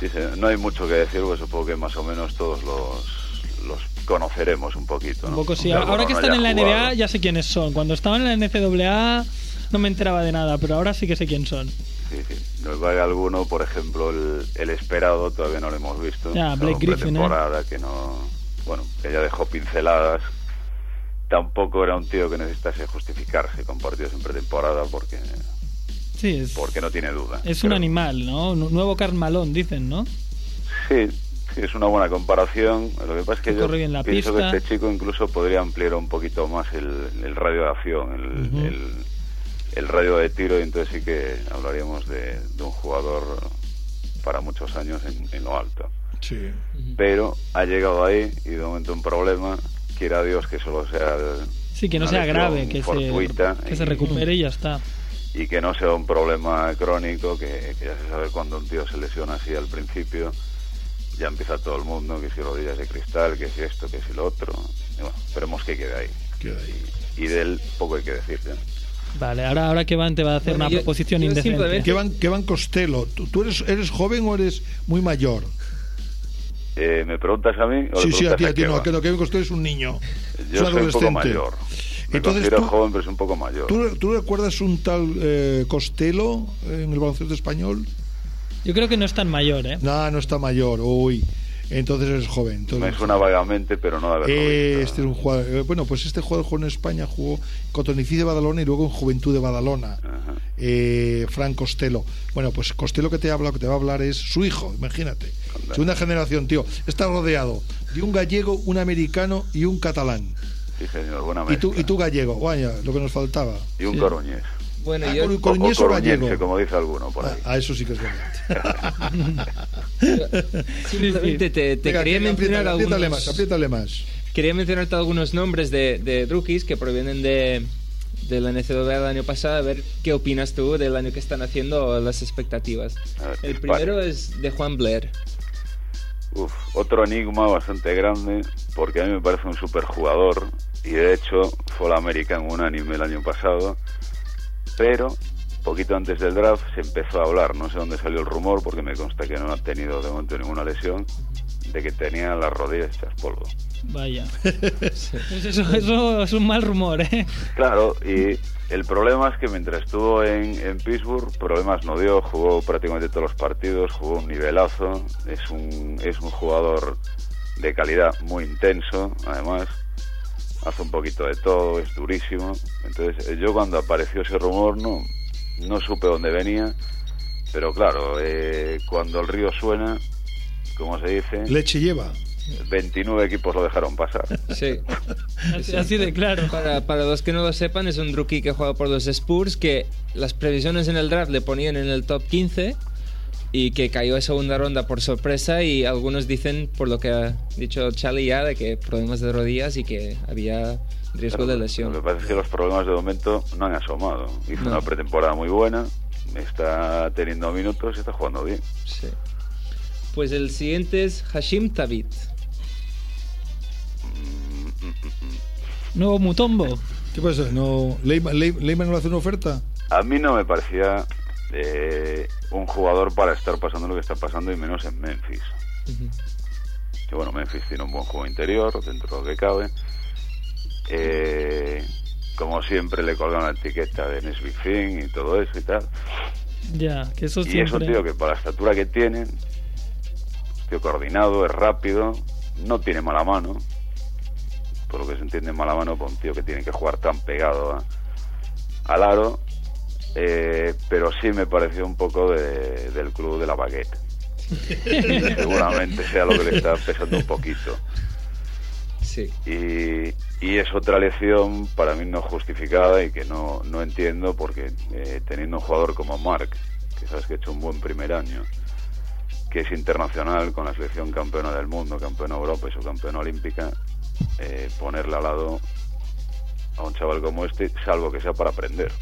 Sí, no hay mucho que decir, pues supongo que más o menos todos los, los conoceremos un poquito. Un ¿no? poco sí. Ahora que están no en la NBA jugado. ya sé quiénes son. Cuando estaban en la NCAA no me enteraba de nada, pero ahora sí que sé quién son. Sí, sí. Nos vale alguno, por ejemplo, el, el esperado, todavía no lo hemos visto. Ya, Blake Griffin, ¿eh? pretemporada, que no. Bueno, que ya dejó pinceladas. Tampoco era un tío que necesitase justificarse con partidos en pretemporada porque, Sí, es, porque no tiene duda. es un Pero- animal, ¿no? Un nuevo Karl Malone, dicen, ¿no? Sí, sí, es una buena comparación. Lo que pasa es que yo la pienso pista. que este chico incluso podría ampliar un poquito más el, el radio de acción, el, Ujú. el, el radio de tiro, y entonces sí que hablaríamos de, de un jugador para muchos años en, en lo alto. Sí. pero ha llegado ahí y de momento un problema, quiera Dios que solo sea el- Sí, que no sea grave, que se, que se y- recupere y ya está. Y que no sea un problema crónico, que, que ya se sabe cuando un tío se lesiona así al principio, ya empieza todo el mundo, que si rodillas de cristal, que si esto, que si lo otro. Y bueno, esperemos que quede ahí. Queda ahí. Y de él poco hay que decir. ¿eh? Vale, ahora, ahora que Van te va a hacer Bueno, una yo- proposición yo indecente. simplemente- ¿Qué van, qué van Costello? ¿Tú, tú eres, eres joven o eres muy mayor? Eh, ¿Me preguntas a mí? O Sí, sí, a ti, a ti no, Kevan? que Kevin Costello es un niño. es Yo un soy un poco mayor. Me Entonces considero tú- joven, pero es un poco mayor. ¿Tú, tú recuerdas un tal eh, Costello en el baloncesto español? Yo creo que no es tan mayor, ¿eh? No, no está mayor. Uy, entonces eres joven. entonces- Me suena vagamente, pero no de haberlo Eh, este es un jugador. eh, bueno, pues este jugador jugó en España, jugó con Tonicí de Badalona y luego en Juventud de Badalona. Eh, Fran Costello. Bueno, pues Costello que te habla, que te va a hablar es su hijo, imagínate. Segunda generación, tío. Está rodeado de un gallego, un americano y un catalán. Sí, señor, buena Y tú, mezcla. y tú gallego, vaya, lo que nos faltaba. Y un Sí. coruñés. Bueno, Ah, yo, O, o Coruñés o coruñense, gallego. como dice alguno por Ah, ahí. ah, eso sí que es verdad. simplemente te, te Venga, quería que- mencionar apriétale, apriétale algunos... más, apriétale más. Quería mencionarte algunos nombres de, de rookies que provienen de, de la NCAA del año pasado, a ver qué opinas tú del año que están haciendo o las expectativas. A ver, El dispara. primero es de Juan Blair. Uf, otro enigma bastante grande, porque a mí me parece un superjugador y de hecho fue la American unánime el año pasado, pero poquito antes del draft se empezó a hablar, no sé dónde salió el rumor, porque me consta que no ha tenido de momento ninguna lesión, de que tenía las rodillas hechas polvo. Vaya. Pues eso, eso es un mal rumor, ¿eh? Claro, y el problema es que mientras estuvo en, en Pittsburgh, problemas no dio, jugó prácticamente todos los partidos, jugó un nivelazo, es un, es un jugador de calidad muy intenso, además, hace un poquito de todo, es durísimo. Entonces, eh, yo cuando apareció ese rumor no, no supe dónde venía, pero claro, eh, cuando el río suena, como se dice, Leche lleva. 29 equipos lo dejaron pasar. Sí. Así, así de claro. Para, para los que no lo sepan, es un rookie que juega por los Spurs, que las previsiones en el draft le ponían en el top 15 y que cayó a segunda ronda por sorpresa y algunos dicen, por lo que ha dicho Charlie ya, de que problemas de rodillas y que había riesgo de Lo lesión. que pasa es que los problemas de momento no han asomado. Hizo No. una pretemporada muy buena, está teniendo minutos y está jugando bien. Sí. Pues el siguiente es Hashim Tabit. Nuevo Mutombo. ¿Qué pasa? No, ¿Leyman, Ley- Leyman no le hace una oferta? A mí no me parecía eh, un jugador para estar pasando lo que está pasando y menos en Memphis. Que bueno, Memphis tiene un buen juego interior dentro de lo que cabe. Eh, como siempre le colgan la etiqueta de Nesby Finn y todo eso y tal. Ya, que eso Y es siempre... un tío que para la estatura que tiene, tío coordinado, es rápido, no tiene mala mano. Por lo que se entiende mala mano por un tío que tiene que jugar tan pegado a- al aro. eh, pero sí me pareció un poco de- del club de la baguette. Seguramente sea lo que le está pesando un poquito. Sí. Y, y es otra lección para mí no justificada y que no, no entiendo porque eh, teniendo un jugador como Mark, que sabes que ha hecho un buen primer año, que es internacional con la selección campeona del mundo, campeona de Europa y su campeona olímpica, eh, ponerle al lado a un chaval como este, salvo que sea para aprender.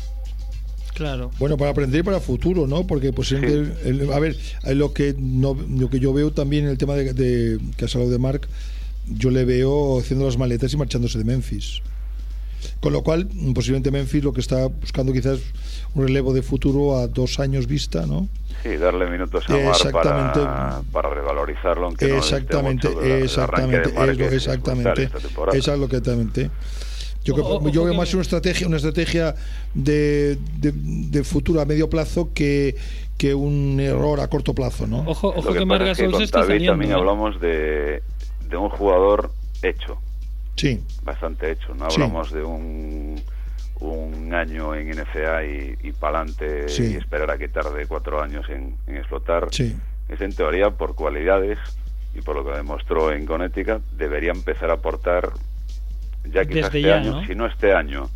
Claro. Bueno, para aprender y para futuro, ¿no? Porque, pues, el- el- a ver, eh, lo que, no, lo que yo veo también en el tema de, de- que has hablado de Mark, yo le veo haciendo las maletas y marchándose de Memphis. Con lo cual, posiblemente Memphis lo que está buscando quizás un relevo de futuro a dos años vista, ¿no? Sí, darle minutos a Mar Exactamente. para, para revalorizarlo, aunque no exactamente, el exactamente, es lo- es exactamente, brutal esta temporada. esa es lo que exactamente. Yo, que- Ojo, yo ojo veo que- más una estrategia, una estrategia de, de, de futuro a medio plazo que, que un error a corto plazo, ¿no? Ojo, Lo ojo que, pasa Marga es que con se está David saliendo. también ¿eh? hablamos de, de un jugador hecho, Sí, bastante hecho. No Sí. hablamos de un, un año en NCA y, y pa'lante Sí. y esperar a que tarde cuatro años en, en explotar. sí. Es en teoría por cualidades y por lo que demostró en Connecticut, debería empezar a aportar ya quizás Desde este ya, año, ¿no? si no este año,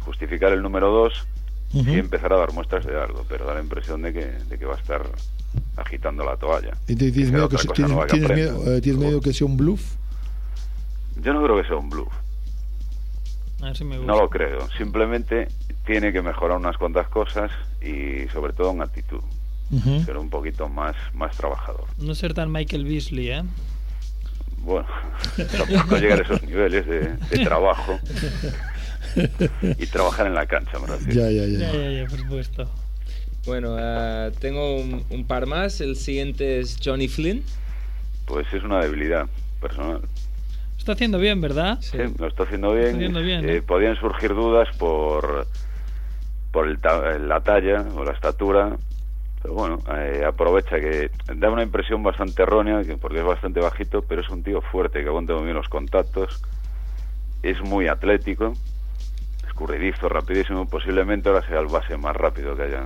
justificar el número dos Ujú. sí empezará a dar muestras de algo, pero da la impresión de que, de que va a estar agitando la toalla. ¿Y te- Que tienes será miedo que, otra se- cosa tienes, nueva que tienes aprenda. miedo, eh, tienes miedo que sea un bluff? Yo no creo que sea un bluff. A ver si me gusta. No lo creo. Simplemente tiene que mejorar unas cuantas cosas y sobre todo en actitud. Ser un poquito más, más trabajador. No ser tan Michael Beasley, ¿eh? Bueno, tampoco llegar a esos niveles de, de trabajo y trabajar en la cancha, me refiero. Ya, ya, ya. Ya, ya, ya, por supuesto. Bueno, ah, tengo un, un par más. El siguiente es Johnny Flynn. Pues es una debilidad personal. Está haciendo bien, ¿verdad? Sí, lo está haciendo bien. haciendo bien, Eh, ¿no? podían surgir dudas por, por el ta- la talla o la estatura, pero bueno, eh, aprovecha que da una impresión bastante errónea, que porque es bastante bajito, pero es un tío fuerte, que aguanta muy bien los contactos, es muy atlético, escurridizo, rapidísimo, posiblemente ahora sea el base más rápido que haya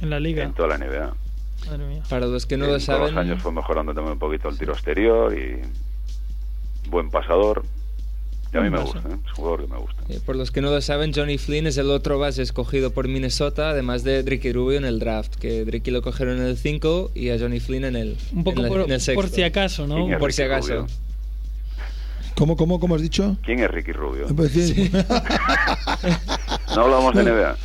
en- la liga. en toda la NBA. Madre mía. Para los que no En lo saben, los años fue mejorando también un poquito el tiro exterior y buen pasador. Y a mí me gusta, ¿eh? es un jugador que me gusta. eh, por los que no lo saben, Johnny Flynn es el otro base escogido por Minnesota, además de Ricky Rubio en el draft, que Ricky lo cogieron en el 5 y a Johnny Flynn en el Un poco en la- por, en el sexto. por si acaso, ¿no? ¿Quién es Por si acaso. Rubio? ¿Cómo, cómo, cómo has dicho? ¿Quién es Ricky Rubio? Me parecía- No hablamos de NBA.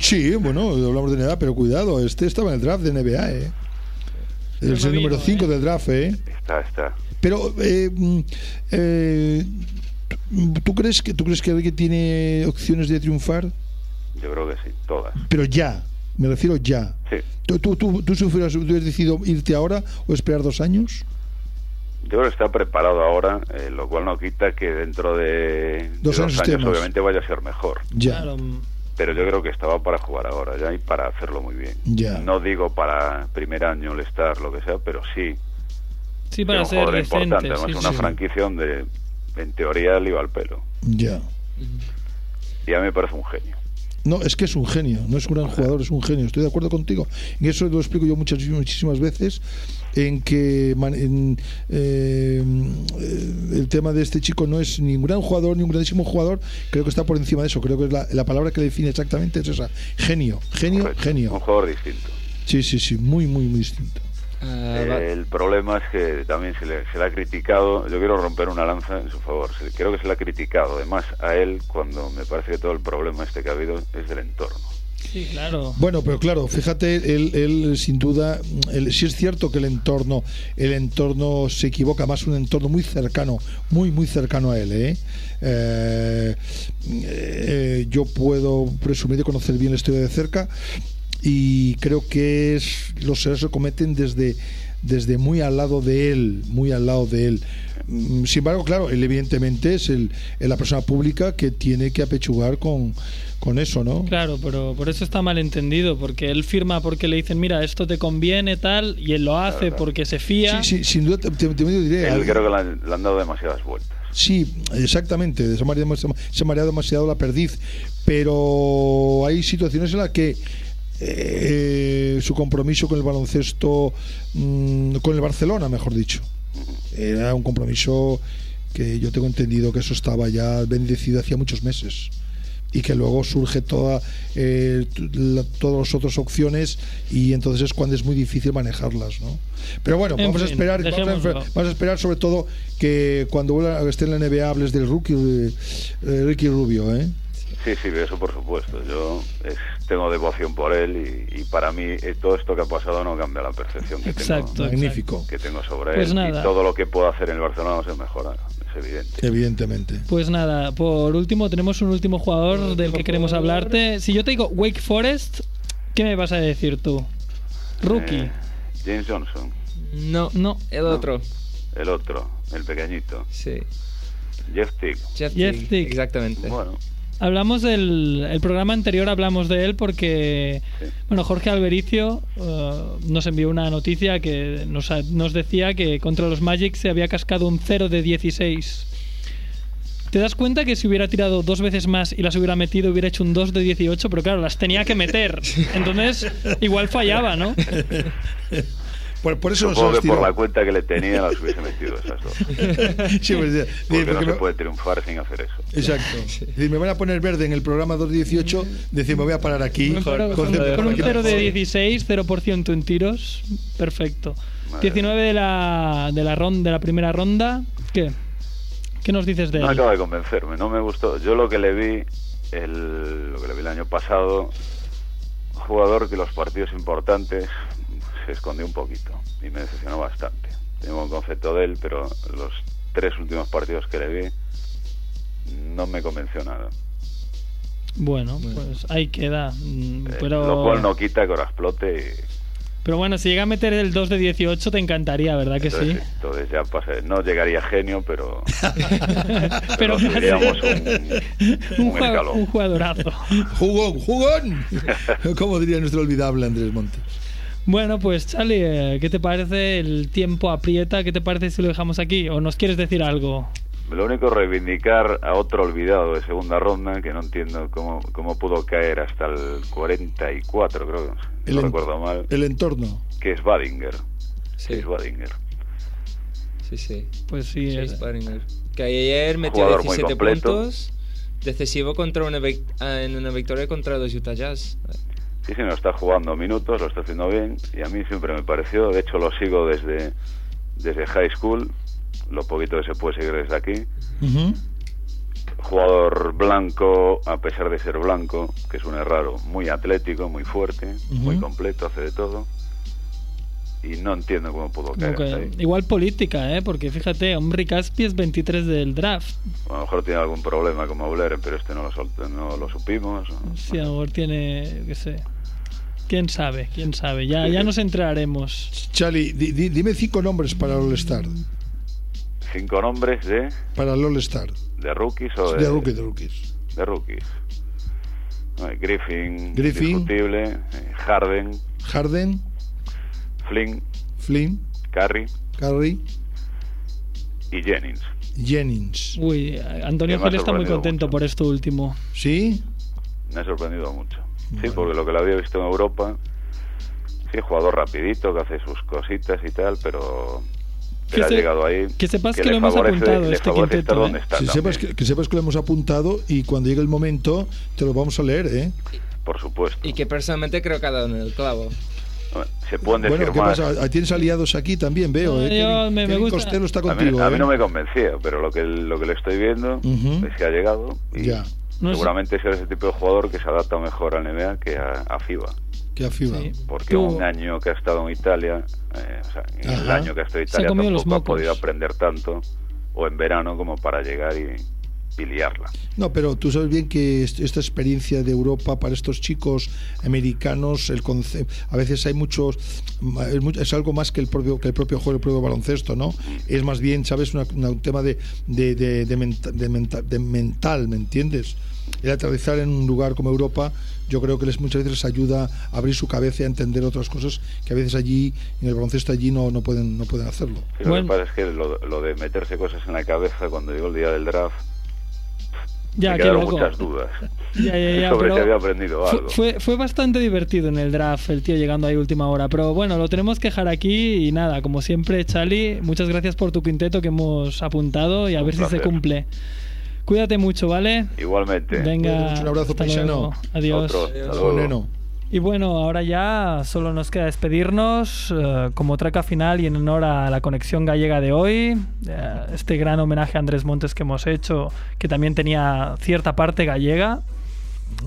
Sí, bueno, hablamos de NBA, pero cuidado, este estaba en el draft de NBA, ¿eh? Es el vino, número 5 ¿eh? del draft, ¿eh? Está, está. Pero, eh, mm, eh, ¿tú crees que tú crees que alguien tiene opciones de triunfar? Yo creo que sí, todas. Pero ya, me refiero ya. Sí. ¿Tú, tú, tú, tú hubieras, hubieras decidido irte ahora o esperar dos años? Yo creo que está preparado ahora, eh, lo cual no quita que dentro de Dos de años dos años estemos. obviamente vaya a ser mejor. Ya. Claro, mm, Pero yo creo que estaba para jugar ahora ya y para hacerlo muy bien. Ya. No digo para primer año, el estar, lo que sea, pero sí. Sí, para un ser decente. importante, además sí, una sí. franquicia donde en teoría le iba al pelo. Ya. Y a mí me parece un genio. No, es que es un genio, no es un gran jugador, es un genio. Estoy de acuerdo contigo. Y eso lo explico yo muchas, muchísimas veces, en que en, eh, el tema de este chico no es ni un gran jugador ni un grandísimo jugador, creo que está por encima de eso. Creo que es la, la palabra que le define exactamente es esa. Genio, genio, Correcto. Un genio. jugador distinto. Sí, sí, sí, muy, muy, muy distinto. Eh, el problema es que también se le, se le ha criticado, yo quiero romper una lanza en su favor, se le- creo que se le ha criticado además a él cuando me parece que todo el problema este que ha habido es del entorno. Sí, claro. Bueno, pero claro, fíjate, él, él sin duda, él, sí es cierto que el entorno, el entorno se equivoca, más un entorno muy cercano, muy muy cercano a él. ¿eh? Eh, eh, yo puedo presumir de conocer bien la historia de cerca y creo que es los errores se cometen desde desde muy al lado de él, muy al lado de él. Mm, Sin embargo, claro, él evidentemente es, el, es la persona pública que tiene que apechugar con, con eso, ¿no? Claro, pero por eso está mal entendido, porque él firma porque le dicen, mira, esto te conviene tal, y él lo hace porque se fía. Sí, sí, sin duda te, te- te diré. Él creo que le han, le han dado demasiadas vueltas. Sí, exactamente. Se ha, mareado, se ha mareado demasiado la perdiz. Pero hay situaciones en las que eh, su compromiso con el baloncesto, mm, con el Barcelona, mejor dicho, era un compromiso que yo tengo entendido que eso estaba ya bendecido hacía muchos meses y que luego surge toda eh, la- todas las otras opciones y entonces es cuando es muy difícil manejarlas ¿no? pero bueno En vamos a esperar vamos a, dejémoslo. vamos a esperar sobre todo que cuando vuelva a esté en la NBA hables del rookie eh, Ricky Rubio ¿eh? Sí, sí, eso por supuesto. Yo es- tengo devoción por él y, y para mí eh, todo esto que ha pasado no cambia la percepción que Exacto. tengo magnífico que tengo sobre Pues él nada. y todo lo que puedo hacer en el Barcelona se mejora, es evidente. evidentemente Pues nada, por último tenemos un último jugador del que queremos hablarte. Si yo te digo Wake Forest, ¿qué me vas a decir tú? Rookie. Eh, James Johnson, no, No. el otro. el otro, el pequeñito, Sí. Jeff Tick. Jeff, Jeff Teague, Teague. Exactamente. Bueno, Hablamos del el programa anterior, hablamos de él porque, Sí. bueno, Jorge Albericio eh, nos envió una noticia que nos, nos decía que contra los Magic se había cascado un 0 de 16. ¿Te das cuenta que si hubiera tirado dos veces más y las hubiera metido hubiera hecho un 2 de 18? Pero claro, las tenía que meter. Entonces, igual fallaba, ¿no? Por, por eso Supongo nos que por la cuenta que le tenía las hubiese metido esas dos. Sí, pues, dice, Porque no porque se me- puede triunfar sin hacer eso. Exacto. Dice, me van a poner verde en el programa 218. Decir, me voy a parar aquí. Pero con, con un aquí. 0 de 16, 0% en tiros, perfecto. Madre 19 de la, de la, ronda, de la primera ronda, ¿qué? ¿Qué nos dices de No él? acaba de convencerme, no me gustó. Yo lo que le vi, el, lo que le vi el año pasado, jugador que los partidos importantes se escondió un poquito y me decepcionó bastante. Tengo un concepto de él, pero los tres últimos partidos que le vi no me convenció nada. Bueno, pues ahí queda. mm, Eh, Pero, Lo cual no quita que ahora explote y pero bueno, si llega a meter el 2 de 18 te encantaría, ¿verdad que sí? entonces, ya pase. No llegaría genio, pero, Pero subiríamos un, un, un un jugadorazo. ¡Jugón, jugón! Como diría nuestro olvidable Andrés Montes. Bueno, pues Charlie, eh, ¿qué te parece? El tiempo aprieta, ¿qué te parece si lo dejamos aquí? ¿O nos quieres decir algo? Lo único reivindicar a otro olvidado de segunda ronda, que no entiendo cómo, cómo pudo caer hasta el 44, creo, El no en- recuerdo mal, El entorno. que es Badinger. Sí, Es Badinger. sí, sí. Pues sí, Sí, es- Baringer. Que ayer metió Jugador muy 17 completo. puntos. Decisivo contra una ah, en una victoria contra los Utah Jazz. Sí, sí, no está jugando minutos, lo está haciendo bien, y a mí siempre me pareció, de hecho lo sigo desde, desde high school, lo poquito que se puede seguir desde aquí. Jugador blanco, a pesar de ser blanco, que suena raro, muy atlético, muy fuerte, muy completo, hace de todo. Y no entiendo cómo pudo caer Ok. hasta ahí. Igual política, ¿eh? Porque fíjate, Omri Caspi es 23 del draft. A lo mejor tiene algún problema como Blair, pero este no lo, no lo supimos. Sí, a lo mejor tiene, qué sé. ¿Quién sabe? ¿Quién sabe? Ya, ya nos enteraremos. Charlie, di- di- dime cinco nombres para el All-Star. Cinco nombres de, Para el All-Star. de rookies o de, De rookie de rookies. de rookies. Hay Griffin, Griffin. discutible, eh, Harden, Harden, Flynn, Flynn, Curry Curry, y Jennings. Jennings. Uy, Antonio Gil está muy contento mucho. por esto último. ¿Sí? Me ha sorprendido mucho. Sí, porque lo que lo había visto en Europa, sí, jugador rapidito, que hace sus cositas y tal, pero, Que ha se- llegado ahí. que sepas que le lo hemos favorece- apuntado, este quinteto, ¿eh? está Que sepas que, que sepas que lo hemos apuntado y cuando llegue el momento te lo vamos a leer, ¿eh? por supuesto. Y que personalmente creo que ha dado en el clavo. Se pueden decir Bueno, ¿qué más. pasa? Tienes aliados aquí también, veo, ¿eh? yo me- me gusta. Costello está A mí, contigo, a mí ¿eh? no me convencía, pero lo que, lo que le estoy viendo Ujú. es que ha llegado y Ya. No seguramente será ese tipo de jugador que se adapta mejor al NBA que a, a FIBA. Que afirma. Sí. Porque Tú- un año que ha estado en Italia, eh, o sea, en el año que ha estado en Italia tampoco ha podido aprender tanto, o en verano como para llegar y, y liarla. No, pero tú sabes bien que est- esta experiencia de Europa para estos chicos americanos, el a veces hay muchos, es, algo más que el propio que el propio juego, el propio baloncesto, ¿no? Es más bien, sabes, Una- una- un tema de de, de, de menta- de menta- de mental, ¿me entiendes? El aterrizar en un lugar como Europa, yo creo que les muchas veces les ayuda a abrir su cabeza y a entender otras cosas que a veces allí en el baloncesto allí no, no pueden no pueden hacerlo. Sí, Lo Bueno. que pasa es que lo, lo de meterse cosas en la cabeza cuando llegó el día del draft, Ya, me qué quedaron loco. muchas dudas Ya, ya, ya, sobre si había aprendido algo. fue, fue bastante divertido en el draft el tío llegando ahí última hora. Pero bueno, lo tenemos que dejar aquí y nada, como siempre, Charlie, muchas gracias por tu quinteto que hemos apuntado y a Un ver si se cumple. Cuídate mucho, ¿vale? Igualmente. Venga, un abrazo, hasta paisano. luego. Adiós. Otro. Hasta Adiós. luego. Y bueno, ahora ya solo nos queda despedirnos eh, como traca final y en honor a la conexión gallega de hoy, eh, este gran homenaje a Andrés Montes que hemos hecho, que también tenía cierta parte gallega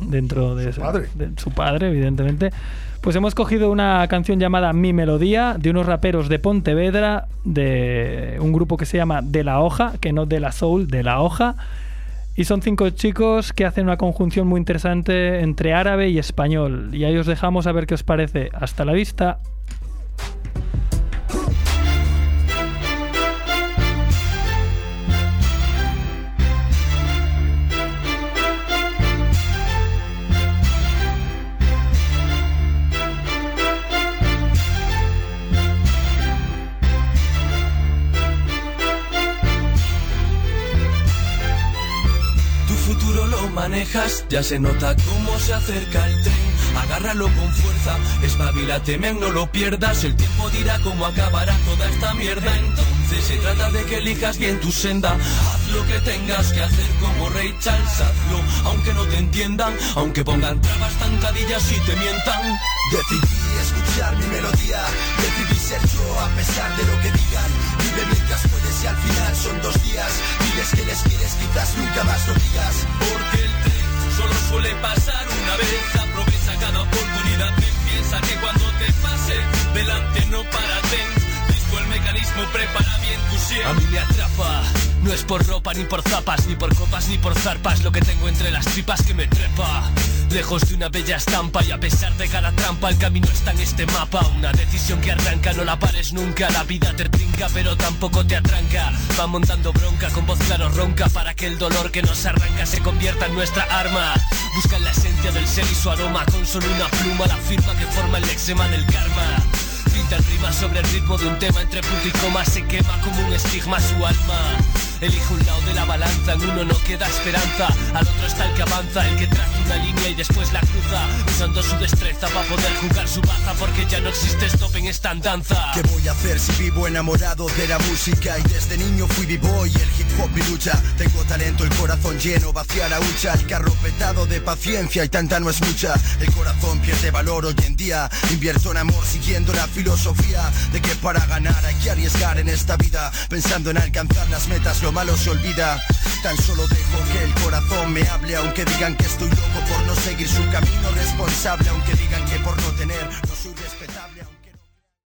dentro de Su padre. de su padre, evidentemente. Pues hemos cogido una canción llamada Mi Melodía de unos raperos de Pontevedra, de un grupo que se llama De la Hoja, que no de la Soul, de la Hoja. Y son cinco chicos que hacen una conjunción muy interesante entre árabe y español. Y ahí os dejamos a ver qué os parece. Hasta la vista. Futuro lo manejas, ya se nota cómo se acerca el tren. agárralo con fuerza. Espabilate, men, no lo pierdas. El tiempo dirá cómo acabará toda esta mierda. Entonces se trata de que elijas bien tu senda. Haz lo que tengas que hacer como Rey Charles, hazlo. Aunque no te entiendan, aunque pongan trabas, tancadillas y te mientan. Decidí escuchar mi melodía, decidí ser yo a pesar de lo que digan. Vive mientras y al final son dos días. Diles que les quieres, quizás nunca más lo digas. Porque el tren solo suele pasar una vez. Aprovecha cada oportunidad. Piensa que cuando te pase, delante no A mí me atrapa, no es por ropa ni por zapas, ni por copas ni por zarpas, lo que tengo entre las tripas que me trepa. Lejos de una bella estampa y a pesar de cada trampa, el camino está en este mapa. Una decisión que arranca, no la pares nunca. La vida te trinca, pero tampoco te atranca. Va montando bronca con voz claro ronca para que el dolor que nos arranca se convierta en nuestra arma. Busca la esencia del ser y su aroma con solo una pluma, la firma que forma el eczema del karma. Pinta el rima sobre el ritmo de un tema entre punto y coma Se quema como un estigma su alma Elige un lado de la balanza, en uno no queda esperanza. Al otro está el que avanza, el que traza una línea y después la cruza. Usando su destreza para poder jugar su baza Porque ya no existe stop en esta andanza. ¿Qué voy a hacer si vivo enamorado de la música? Y desde niño fui b-boy, el hip hop mi lucha. Tengo talento, el corazón lleno, vacía la hucha. El carro petado de paciencia y tanta no es mucha. El corazón pierde valor hoy en día. Invierto en amor siguiendo la filosofía De que para ganar hay que arriesgar en esta vida Pensando en alcanzar las metas lo malo se olvida. Tan solo dejo que el corazón me hable, aunque digan que estoy loco por no seguir su camino responsable, aunque digan que por no tener no soy